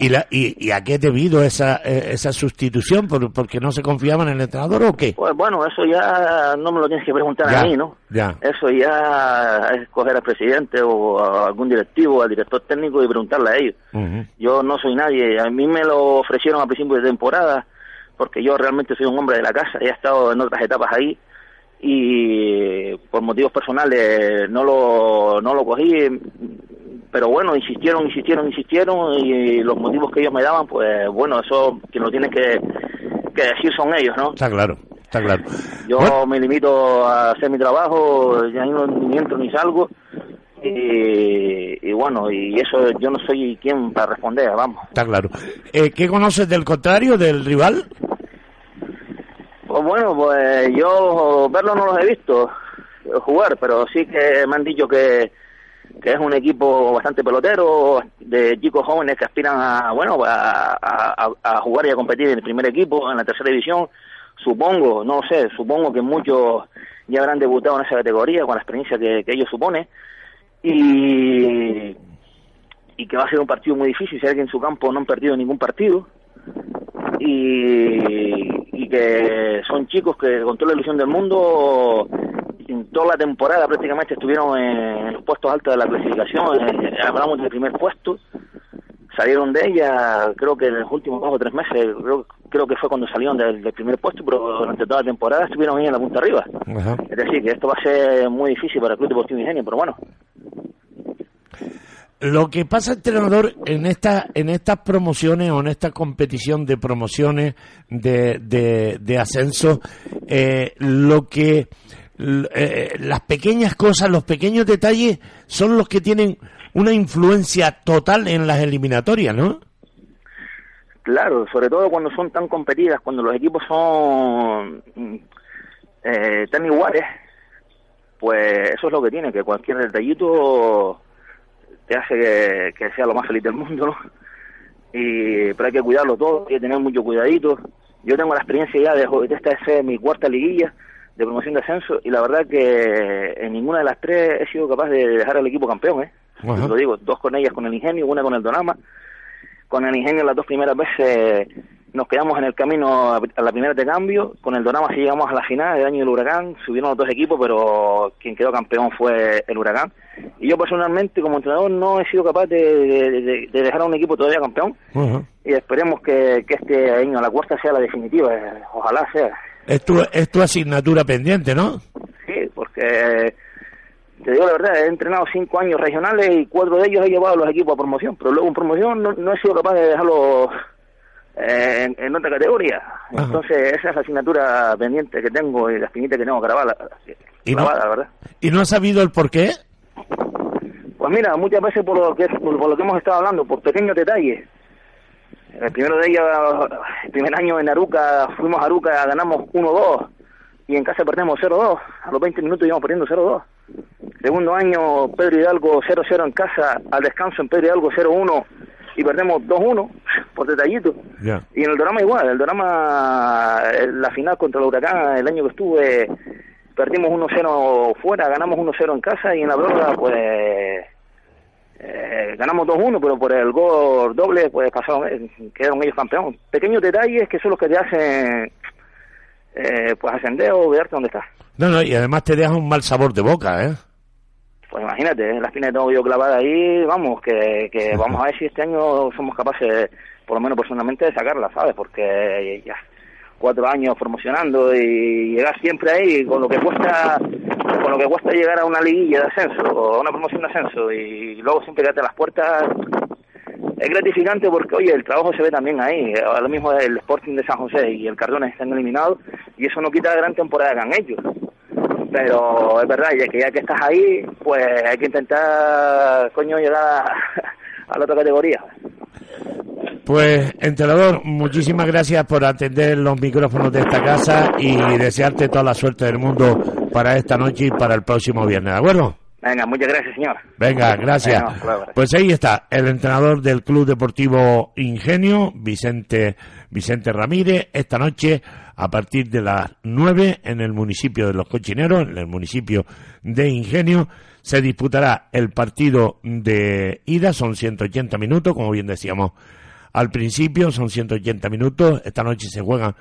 ¿Y, la, y, y a qué es debido esa, eh, esa sustitución? ¿Por, ¿Porque no se confiaban en el entrenador o qué? Pues bueno, eso ya no me lo tienes que preguntar Ya, a mí, ¿no? ya. Eso ya es coger al presidente o a algún directivo, al director técnico y preguntarle a ellos. Ujú. Yo no soy nadie. A mí me lo ofrecieron a principio de temporada porque yo realmente soy un hombre de la casa. He estado en otras etapas ahí y por motivos personales no lo, no lo cogí. Pero bueno, insistieron, insistieron, insistieron y los motivos que ellos me daban, pues bueno, eso quien lo tiene que, que decir son ellos, ¿no? Está claro, está claro. Yo me limito a hacer mi trabajo, ya no ni entro ni salgo. Y, y bueno, y eso yo no soy quien para responder, vamos. Está claro. Eh, ¿Qué conoces del contrario, del rival? Pues bueno, pues yo verlo no los he visto eh, jugar, pero sí que me han dicho que, que es un equipo bastante pelotero, de chicos jóvenes que aspiran a, bueno, a, jugar y a competir en el primer equipo, en la tercera división. Supongo, no sé, supongo que muchos ya habrán debutado en esa categoría con la experiencia que, que ello supone. Y, y que va a ser un partido muy difícil, si que en su campo no han perdido ningún partido y, y que son chicos que con toda la ilusión del mundo en toda la temporada prácticamente estuvieron en los puestos altos de la clasificación hablamos del primer puesto salieron de ella creo que en los últimos dos o tres meses creo, creo que fue cuando salieron del, del primer puesto pero durante toda la temporada estuvieron ahí en la punta arriba Ajá. es decir que esto va a ser muy difícil para el Club Deportivo Ingenio pero bueno Lo que pasa, entrenador, en esta, en estas promociones o en esta competición de promociones de, de, de ascenso, eh, lo que eh, las pequeñas cosas, los pequeños detalles son los que tienen una influencia total en las eliminatorias, ¿no? Claro, sobre todo cuando son tan competidas, cuando los equipos son mm, eh, tan iguales, pues eso es lo que tiene, que cualquier detallito te hace que, sea lo más feliz del mundo, ¿no? Y, pero hay que cuidarlo todo, hay que tener mucho cuidadito. Yo tengo la experiencia ya de esta es mi cuarta liguilla de promoción de ascenso y la verdad que en ninguna de las tres he sido capaz de dejar al equipo campeón, ¿eh? Lo digo, dos con ellas con el Ingenio, una con el Donama con el Ingenio las dos primeras veces nos quedamos en el camino a la primera de cambio, con el Donama sí llegamos a la final, el año del Huracán, subieron los dos equipos, pero quien quedó campeón fue el Huracán. Y yo personalmente como entrenador no he sido capaz de, de- de- de dejar a un equipo todavía campeón y esperemos que, que este año la cuarta sea la definitiva, eh, ojalá sea. Es tu, es tu asignatura pendiente, ¿no? Sí, porque te digo la verdad, he entrenado cinco años regionales y cuatro de ellos he llevado a los equipos a promoción, pero luego en promoción no, no he sido capaz de dejarlos eh, en, en otra categoría. Ajá. Entonces esa es la asignatura pendiente que tengo y la espinita que tengo grabada, ¿Y no, grabada, verdad. ¿Y no has sabido el por qué? Pues mira, muchas veces por lo que por, por lo que hemos estado hablando, por pequeños detalles. El primero de ellos, el primer año en Aruca, fuimos a Aruca, ganamos 1-2 y en casa perdemos 0-2. A los 20 minutos íbamos perdiendo 0-2. Segundo año, Pedro Hidalgo 0-0 en casa, al descanso en Pedro Hidalgo 0-1 y perdemos 2-1. por detallito. Ya. Y en el drama igual, el drama, eh, la final contra el Huracán, el año que estuve, perdimos 1-0 fuera, ganamos 1-0 en casa y en la droga, pues, eh, ganamos 2-1, pero por el gol doble, pues pasaron, eh, quedaron ellos campeones. Pequeños detalles que son los que te hacen, eh, pues, ascender o verte dónde estás. No, no, y además te deja un mal sabor de boca, ¿eh? Pues imagínate, la espina que tengo yo clavada ahí, vamos, que, que vamos a ver si este año somos capaces, por lo menos personalmente, de sacarla, ¿sabes? Porque ya cuatro años promocionando y llegar siempre ahí con lo que cuesta con lo que cuesta llegar a una liguilla de ascenso o a una promoción de ascenso y luego siempre quedarte a las puertas. Es gratificante porque oye el trabajo se ve también ahí. Ahora mismo el Sporting de San José y el Cardona están eliminados y eso no quita la gran temporada que han hecho pero es verdad, ya que ya que estás ahí, pues hay que intentar, coño, llegar a, a la otra categoría. Pues, entrenador, muchísimas gracias por atender los micrófonos de esta casa y desearte toda la suerte del mundo para esta noche y para el próximo viernes, ¿de acuerdo? Venga, muchas gracias, señor. Venga, gracias. Venga. Pues ahí está, el entrenador del Club Deportivo Ingenio, Vicente, Vicente Ramírez, esta noche a partir de las 9 en el municipio de Los Cochineros, en el municipio de Ingenio, se disputará el partido de ida, son 180 minutos, como bien decíamos al principio, son 180 minutos, esta noche se juegan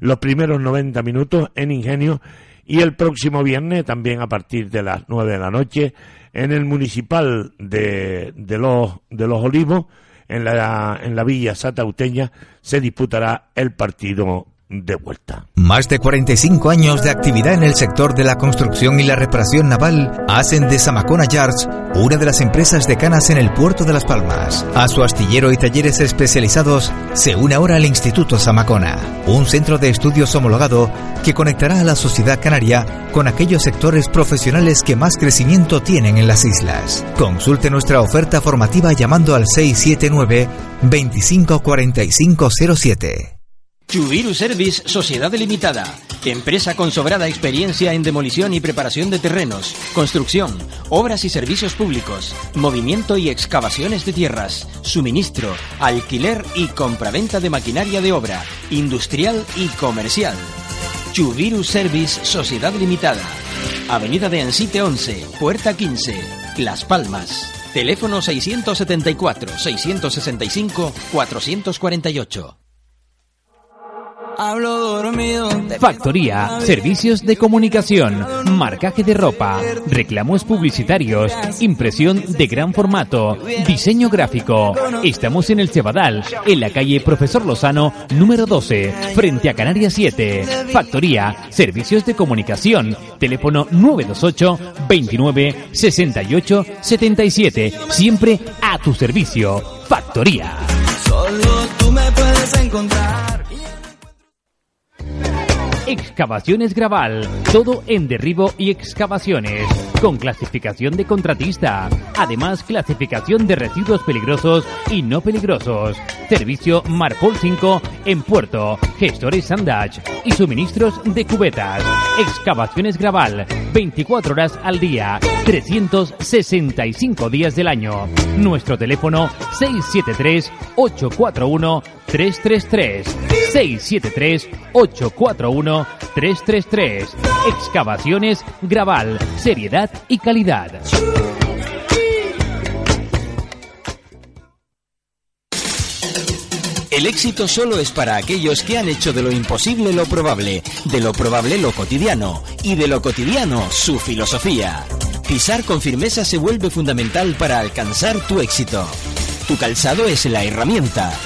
los primeros 90 minutos en Ingenio y el próximo viernes, también a partir de las 9 de la noche, en el municipal de, de, los, de los Olivos, en la, en la villa Satauteña, se disputará el partido de vuelta. Más de 45 años de actividad en el sector de la construcción y la reparación naval hacen de Samacona Yards una de las empresas decanas en el puerto de Las Palmas. A su astillero y talleres especializados se une ahora el Instituto Samacona, un centro de estudios homologado que conectará a la sociedad canaria con aquellos sectores profesionales que más crecimiento tienen en las islas. Consulte nuestra oferta formativa llamando al 679 254507. Chubiru Service Sociedad Limitada. Empresa con sobrada experiencia en demolición y preparación de terrenos, construcción, obras y servicios públicos, movimiento y excavaciones de tierras, suministro, alquiler y compraventa de maquinaria de obra, industrial y comercial. Chubiru Service Sociedad Limitada. Avenida de Ansite 11, Puerta 15, Las Palmas. Teléfono 674 665 448. Hablo dormido. Factoría, servicios de comunicación, marcaje de ropa, reclamos publicitarios, impresión de gran formato, diseño gráfico. Estamos en el Cebadal, en la calle Profesor Lozano, número 12, frente a Canarias 7. Factoría, servicios de comunicación, teléfono 928 29 68 77. Siempre a tu servicio. Factoría. Solo tú me puedes encontrar. Excavaciones Graval, todo en derribo y excavaciones, con clasificación de contratista, además clasificación de residuos peligrosos y no peligrosos, servicio Marpol 5 en Puerto, gestores Sandage y suministros de cubetas. Excavaciones Graval, 24 horas al día, 365 días del año. Nuestro teléfono 673 841 333 673 841 333 Excavaciones Graval, seriedad y calidad. El éxito solo es para aquellos que han hecho de lo imposible lo probable, de lo probable lo cotidiano y de lo cotidiano su filosofía. Pisar con firmeza se vuelve fundamental para alcanzar tu éxito. Tu calzado es la herramienta.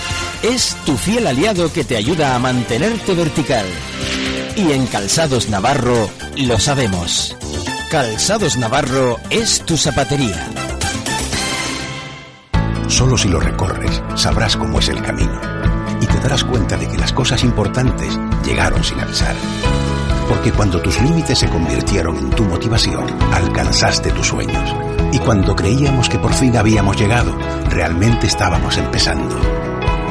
Es tu fiel aliado que te ayuda a mantenerte vertical. Y en Calzados Navarro lo sabemos. Calzados Navarro es tu zapatería. Solo si lo recorres sabrás cómo es el camino y te darás cuenta de que las cosas importantes llegaron sin avisar. Porque cuando tus límites se convirtieron en tu motivación, alcanzaste tus sueños. Y cuando creíamos que por fin habíamos llegado, realmente estábamos empezando.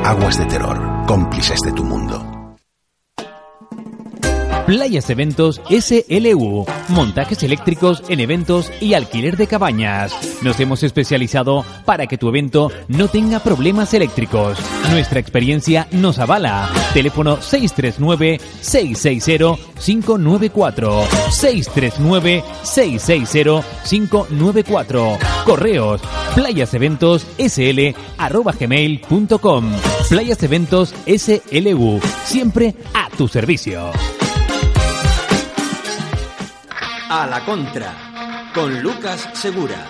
Aguas de Terror, cómplices de tu mundo. Playas Eventos SLU. Montajes eléctricos en eventos y alquiler de cabañas. Nos hemos especializado para que tu evento no tenga problemas eléctricos. Nuestra experiencia nos avala. Teléfono 639-660-594. 639-660-594. Correos playaseventossl.gmail.com Playas Eventos SLU. Siempre a tu servicio. A la contra, con Lucas Segura.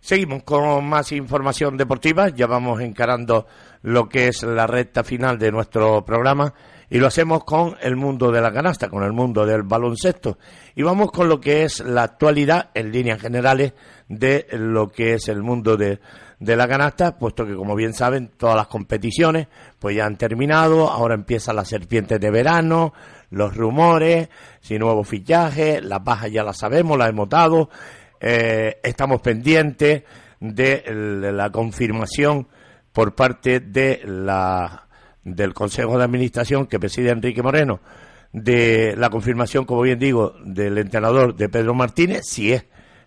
Seguimos con más información deportiva, ya vamos encarando lo que es la recta final de nuestro programa y lo hacemos con el mundo de la canasta, con el mundo del baloncesto. Y vamos con lo que es la actualidad en líneas generales de lo que es el mundo de, de la canasta, puesto que como bien saben todas las competiciones pues ya han terminado, ahora empiezan las serpientes de verano, los rumores, si nuevos fichajes, las bajas ya las sabemos, las hemos dado, eh, estamos pendientes de la confirmación por parte de la del Consejo de Administración que preside Enrique Moreno de la confirmación, como bien digo, del entrenador de Pedro Martínez, si es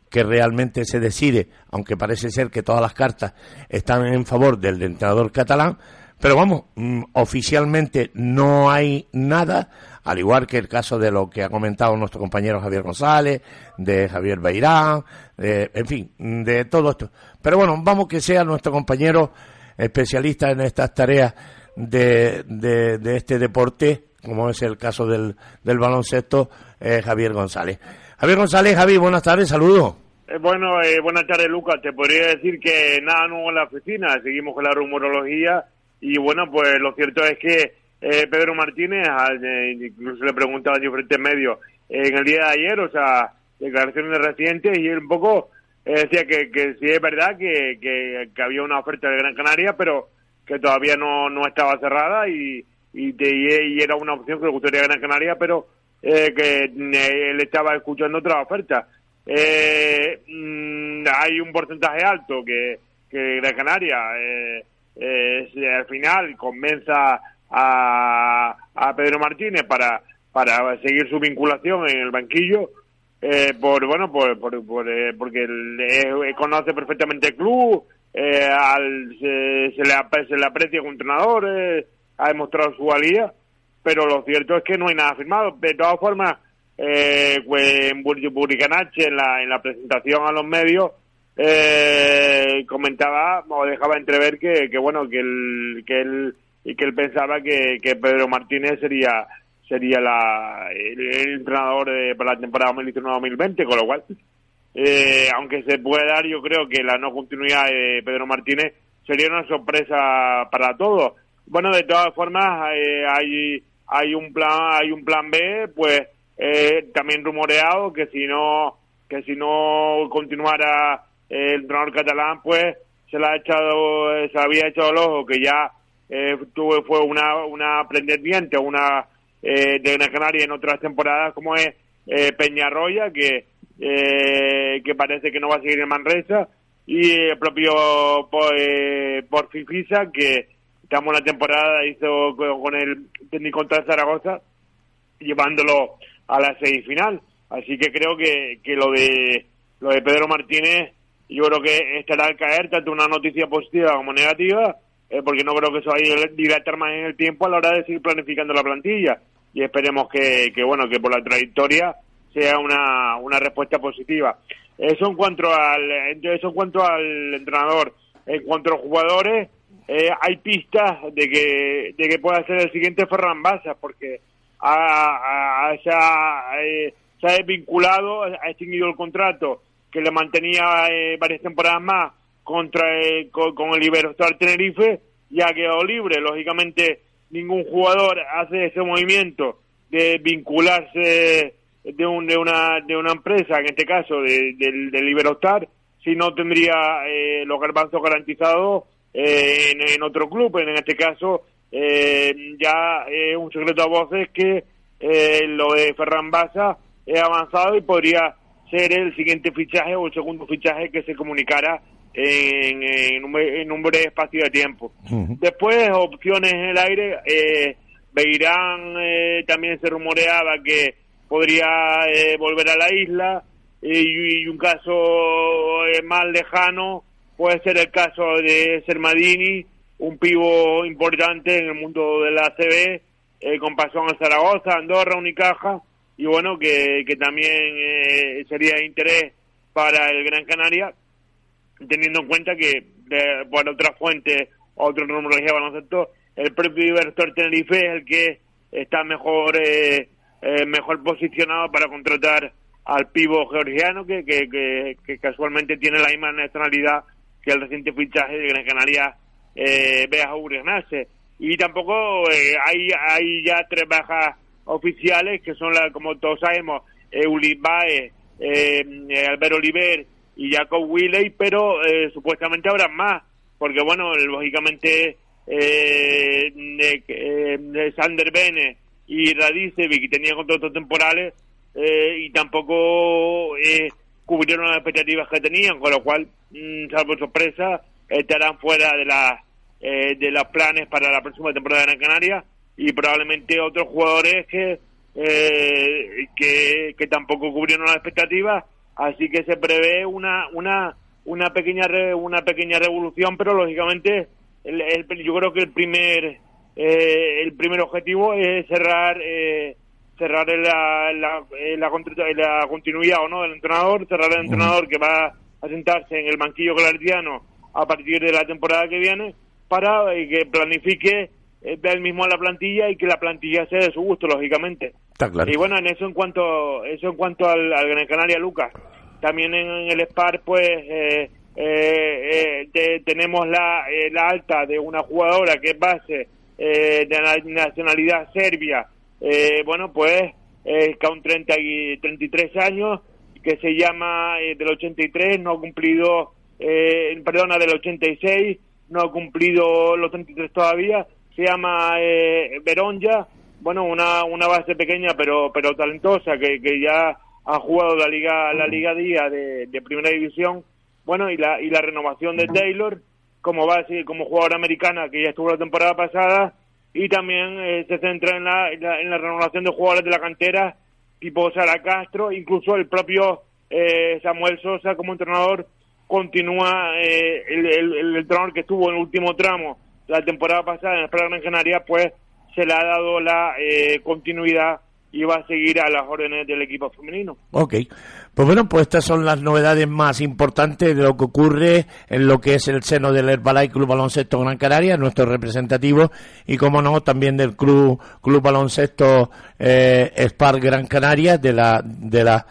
que realmente se decide, aunque parece ser que todas las cartas están en favor del entrenador catalán, pero vamos, mm, oficialmente no hay nada, al igual que el caso de lo que ha comentado nuestro compañero Javier González, de Javier Beirán, en fin, de todo esto. Pero bueno, vamos que sea nuestro compañero especialista en estas tareas de, de, este deporte, como es el caso del, del baloncesto, eh, Javier González. Javier González, Javi, buenas tardes, saludos. Eh, bueno, eh, buenas tardes, Lucas. Te podría decir que nada nuevo en la oficina, seguimos con la rumorología y bueno, pues lo cierto es que Pedro Martínez, incluso le preguntaba yo frente medio en el día de ayer, o sea, declaraciones recientes y él un poco decía que, que sí es verdad que, que, que había una oferta de Gran Canaria, pero que todavía no, no estaba cerrada y, y, y era una opción que le gustaría ganar Canaria, pero eh, que eh, él estaba escuchando otra oferta. Eh, mm, hay un porcentaje alto que, que Gran Canaria eh, al final convenza a, a Pedro Martínez para, para seguir su vinculación en el banquillo. Eh, por bueno por, por, por porque él, conoce perfectamente el club eh, al, se, le, se le aprecia como entrenador, eh, ha demostrado su valía, pero lo cierto es que no hay nada firmado. De todas formas, eh, pues en Buricanache, en la, en la presentación a los medios, eh, comentaba o dejaba entrever que, que bueno, que él, que él, que él pensaba que, que Pedro Martínez sería sería la, el, entrenador de, para la temporada 2019-2020, con lo cual eh, aunque se puede dar, yo creo que la no continuidad de Pedro Martínez sería una sorpresa para todos. Bueno, de todas formas, eh, hay hay un plan hay un plan B, pues eh, también rumoreado que si no que si no continuara el entrenador catalán, pues se le ha echado se había echado el ojo que ya tuvo fue una una pretendiente una de Gran Canaria en otras temporadas como es Peñarroya que eh, que parece que no va a seguir en Manresa, y el propio eh, por que estamos la temporada, hizo con el técnico contra Zaragoza, llevándolo a la semifinal. Así que creo que, que lo de lo de Pedro Martínez, yo creo que estará al caer tanto una noticia positiva como negativa, eh, porque no creo que eso vaya a dilatar más en el tiempo a la hora de seguir planificando la plantilla. Y esperemos que, que bueno, que por la trayectoria sea una, una respuesta positiva. Eso en cuanto al, eso en cuanto al entrenador. En cuanto a los jugadores, eh, hay pistas de que, de que pueda ser el siguiente Ferran Basa, porque ha, se, ha, eh, ha, desvinculado, ha extinguido el contrato que le mantenía eh, varias temporadas más contra con, con, el Iberostar Tenerife y ha quedado libre. Lógicamente, ningún jugador hace ese movimiento de vincularse de, un, de, una, de una empresa, en este caso de, del, del Iberostar, si no tendría eh, los garbanzos garantizados eh, en, en, otro club. En este caso, eh, ya es un secreto a voces que eh, lo de Ferran Baza es avanzado y podría ser el siguiente fichaje o el segundo fichaje que se comunicara en, en, un, en un breve espacio de tiempo. Después, opciones en el aire, eh, Beirán eh, también se rumoreaba que podría eh, volver a la isla y, y un caso eh, más lejano puede ser el caso de Sermadini, un pivo importante en el mundo de la CB, eh, con pasión a Zaragoza, Andorra, Unicaja, y bueno, que, que también eh, sería de interés para el Gran Canaria, teniendo en cuenta que, por otra fuente, otro numerología de baloncesto, el propio Ibertor Tenerife es el que está mejor eh, eh, mejor posicionado para contratar al pivo georgiano que, que, que, casualmente tiene la misma nacionalidad que el reciente fichaje de Gran Canaria eh, Beja Urignase. Y tampoco eh, hay, hay ya tres bajas oficiales que son, la, como todos sabemos, eh, Ulibae, eh, eh, Albert Oliver y Jacob Willey, pero eh, supuestamente habrá más, porque bueno, lógicamente eh, de, de Sander Bene y Radicevic tenían contratos temporales eh, y tampoco eh, cubrieron las expectativas que tenían, con lo cual, mm, salvo sorpresa, estarán fuera de, la, eh, de los planes para la próxima temporada de Gran Canaria y probablemente otros jugadores que, eh, que, que tampoco cubrieron las expectativas, así que se prevé una, una, una pequeña re- una pequeña revolución, pero lógicamente el, el- yo creo que el primer eh, el primer objetivo es cerrar eh, cerrar la, la, eh, la, la continuidad o no del entrenador, cerrar el entrenador que va a sentarse en el banquillo claretiano a partir de la temporada que viene para eh, que planifique eh, él mismo la plantilla y que la plantilla sea de su gusto, lógicamente. Está claro. Y bueno, en eso en cuanto eso en cuanto al, al Gran Canaria Lucas. También en, en el SPAR pues eh, eh, eh, te- tenemos la, eh, la alta de una jugadora que es base eh, de la nacionalidad serbia. Eh, bueno, pues eh, con 30 y 33 años que se llama eh, del 83, no ha cumplido, eh, perdona, del 86, no ha cumplido los 33 todavía, se llama eh, Beronja, bueno, una, una base pequeña pero pero talentosa que, que ya ha jugado la liga la liga día de, de primera división, bueno y la y la renovación de Taylor como base como jugadora americana que ya estuvo la temporada pasada y también eh, se centra en la, en la en la renovación de jugadores de la cantera tipo Sara Castro, incluso el propio eh, Samuel Sosa como entrenador continúa eh, el, el- el entrenador que estuvo en el último tramo la temporada pasada en el Gran Canaria, pues se le ha dado la eh, continuidad y va a seguir a las órdenes del equipo femenino. Ok, pues bueno, pues estas son las novedades más importantes de lo que ocurre en lo que es el seno del Herbalife Club Baloncesto Gran Canaria, nuestro representativo, y como no, también del Club, Club Baloncesto eh, Spar Gran Canaria, de la, de la,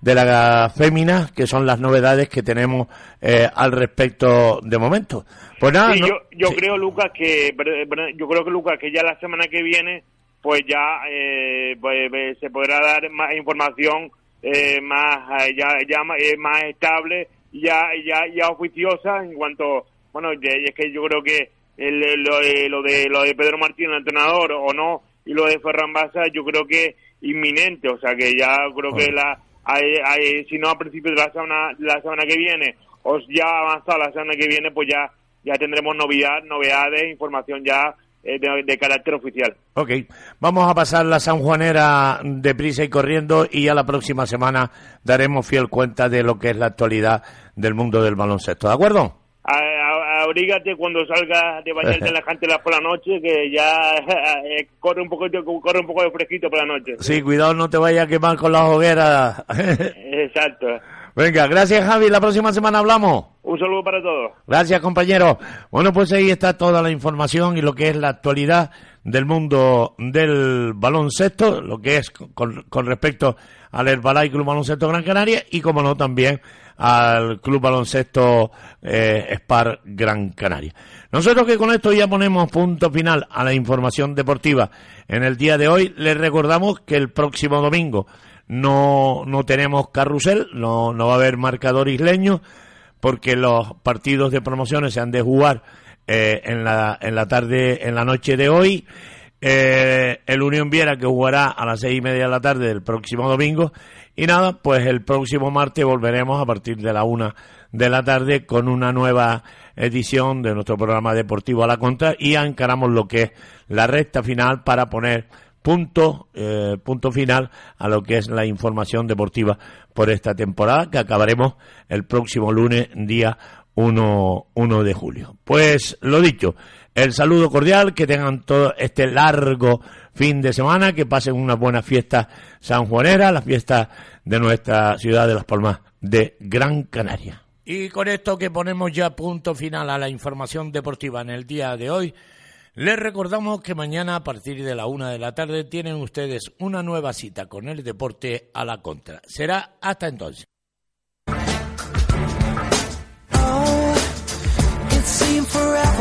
de la fémina, que son las novedades que tenemos eh, al respecto de momento. Pues nada, Sí, no- yo, yo creo, Lucas, que yo creo que Lucas que ya la semana que viene, pues ya eh, pues, eh, se podrá dar más información eh, más eh, ya, ya eh, más estable, ya ya ya oficiosa en cuanto, bueno, es que yo creo que el- lo, de, lo de lo de Pedro Martín, el entrenador, o no, y lo de Ferran Basa, yo creo que inminente, o sea que ya creo que la hay- hay- si no a principios de la semana la semana que viene o ya avanzada la semana que viene, pues ya ya tendremos novedad, novedades, información ya eh, de, de carácter oficial. Ok, vamos a pasar la sanjuanera deprisa y corriendo y ya la próxima semana daremos fiel cuenta de lo que es la actualidad del mundo del baloncesto, ¿de acuerdo? A- a- Abrígate cuando salgas de bañarte en la cantera por la noche, que ya eh, corre un poco corre un poco de fresquito por la noche. Sí, cuidado, no te vayas a quemar con las hogueras. Exacto. Venga, gracias Javi, la próxima semana hablamos. Un saludo para todos. Gracias, compañero. Bueno, pues ahí está toda la información y lo que es la actualidad del mundo del baloncesto, lo que es con, con respecto al Herbalife Club Baloncesto Gran Canaria y, como no, también al Club Baloncesto eh, Spar Gran Canaria. Nosotros que con esto ya ponemos punto final a la información deportiva en el día de hoy, les recordamos que el próximo domingo no, no tenemos carrusel, no, no va a haber marcador isleño, porque los partidos de promociones se han de jugar eh, en, la, en la tarde, en la noche de hoy. eh, el Unión Viera que jugará a las seis y media de la tarde del próximo domingo. Y nada, pues el próximo martes volveremos a partir de la una de la tarde con una nueva edición de nuestro programa deportivo a la contra y encaramos lo que es la recta final para poner punto, eh, punto final a lo que es la información deportiva por esta temporada que acabaremos el próximo lunes día 1, 1 de julio. Pues lo dicho, el saludo cordial, que tengan todo este largo fin de semana, que pasen una buena fiesta sanjuanera, la fiesta de nuestra ciudad de Las Palmas de Gran Canaria. Y con esto que ponemos ya punto final a la información deportiva en el día de hoy, les recordamos que mañana a partir de la una de la tarde tienen ustedes una nueva cita con el deporte a la contra. Será hasta entonces. forever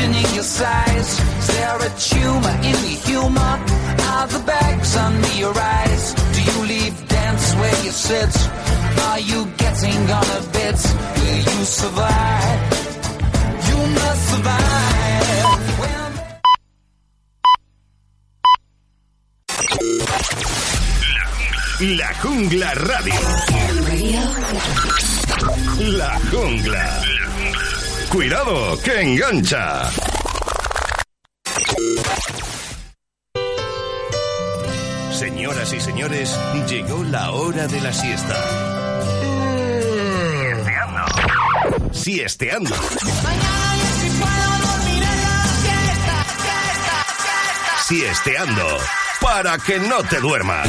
questioning your size? Is there a tumor in the humor? Are the bags under your eyes? Do you leave dance where you sit? Are you getting on a bit? Will you survive? You must survive. La Jungla Radio. La Jungla. Cuidado, que engancha. Señoras y señores, llegó la hora de la siesta. Siesteando. Siesteando. Siesteando. Para que no te duermas.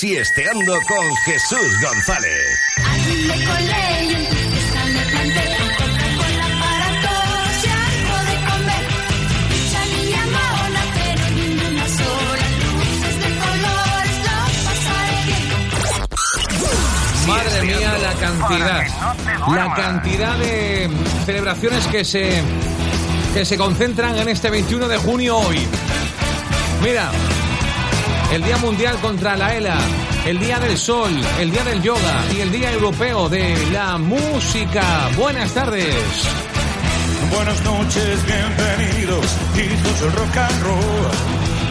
Siesteando con Jesús González. Aquí me colé y en tu fiesta me planté, Coca-Cola para todos y algo de comer. Dicha niña mona, pero ninguna sola, luces de colores, lo pasaré bien. Madre mía, la cantidad. La cantidad de celebraciones que se, que se concentran en este 21 de junio hoy. Mira, el Día Mundial contra la ELA, el Día del Sol, el Día del Yoga y el Día Europeo de la Música. Buenas tardes. Buenas noches, bienvenidos, hijos del rock and roll.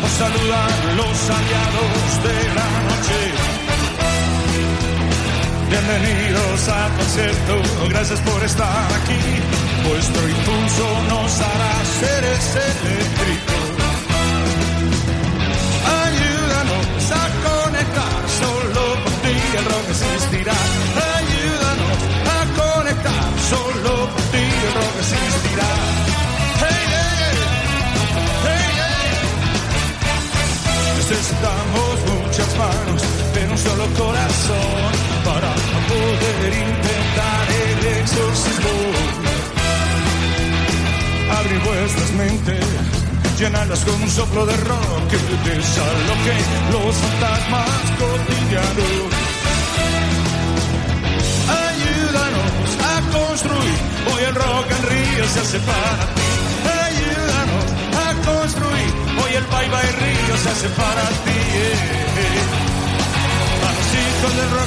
Os saludan los aliados de la noche. Bienvenidos al concierto, gracias por estar aquí. Vuestro impulso nos hará seres eléctricos. Ayúdanos a conectar, solo por ti el rock existirá. Ayúdanos a conectar, solo por ti el rock existirá. Hey, hey, hey. Necesitamos muchas manos, un solo corazón para poder intentar el exorcismo. Abrir vuestras mentes, llenarlas con un soplo de rock que desaloje los fantasmas cotidianos. Ayúdanos a construir, hoy el rock en Río se hace para ti. Ayúdanos a construir, hoy el bye bye Río se hace para ti. eh, eh. A los hijos del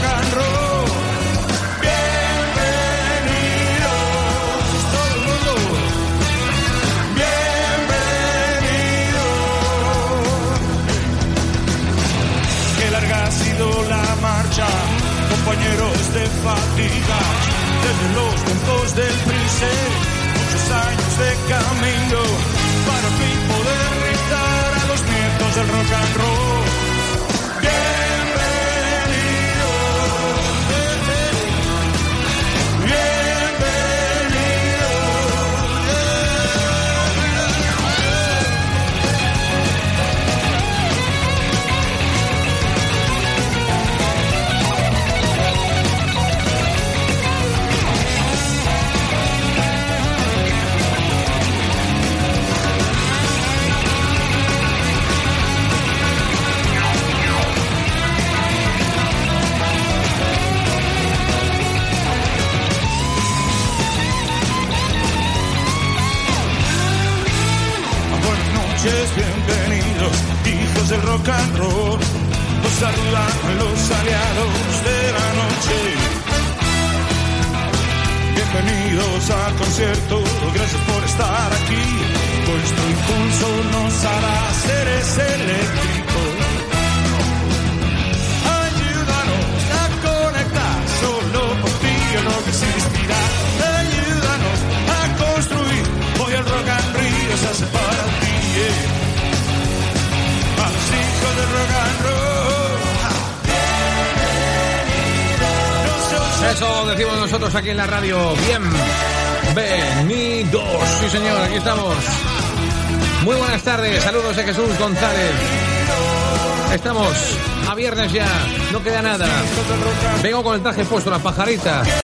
No queda nada. Vengo con el traje puesto, la pajarita.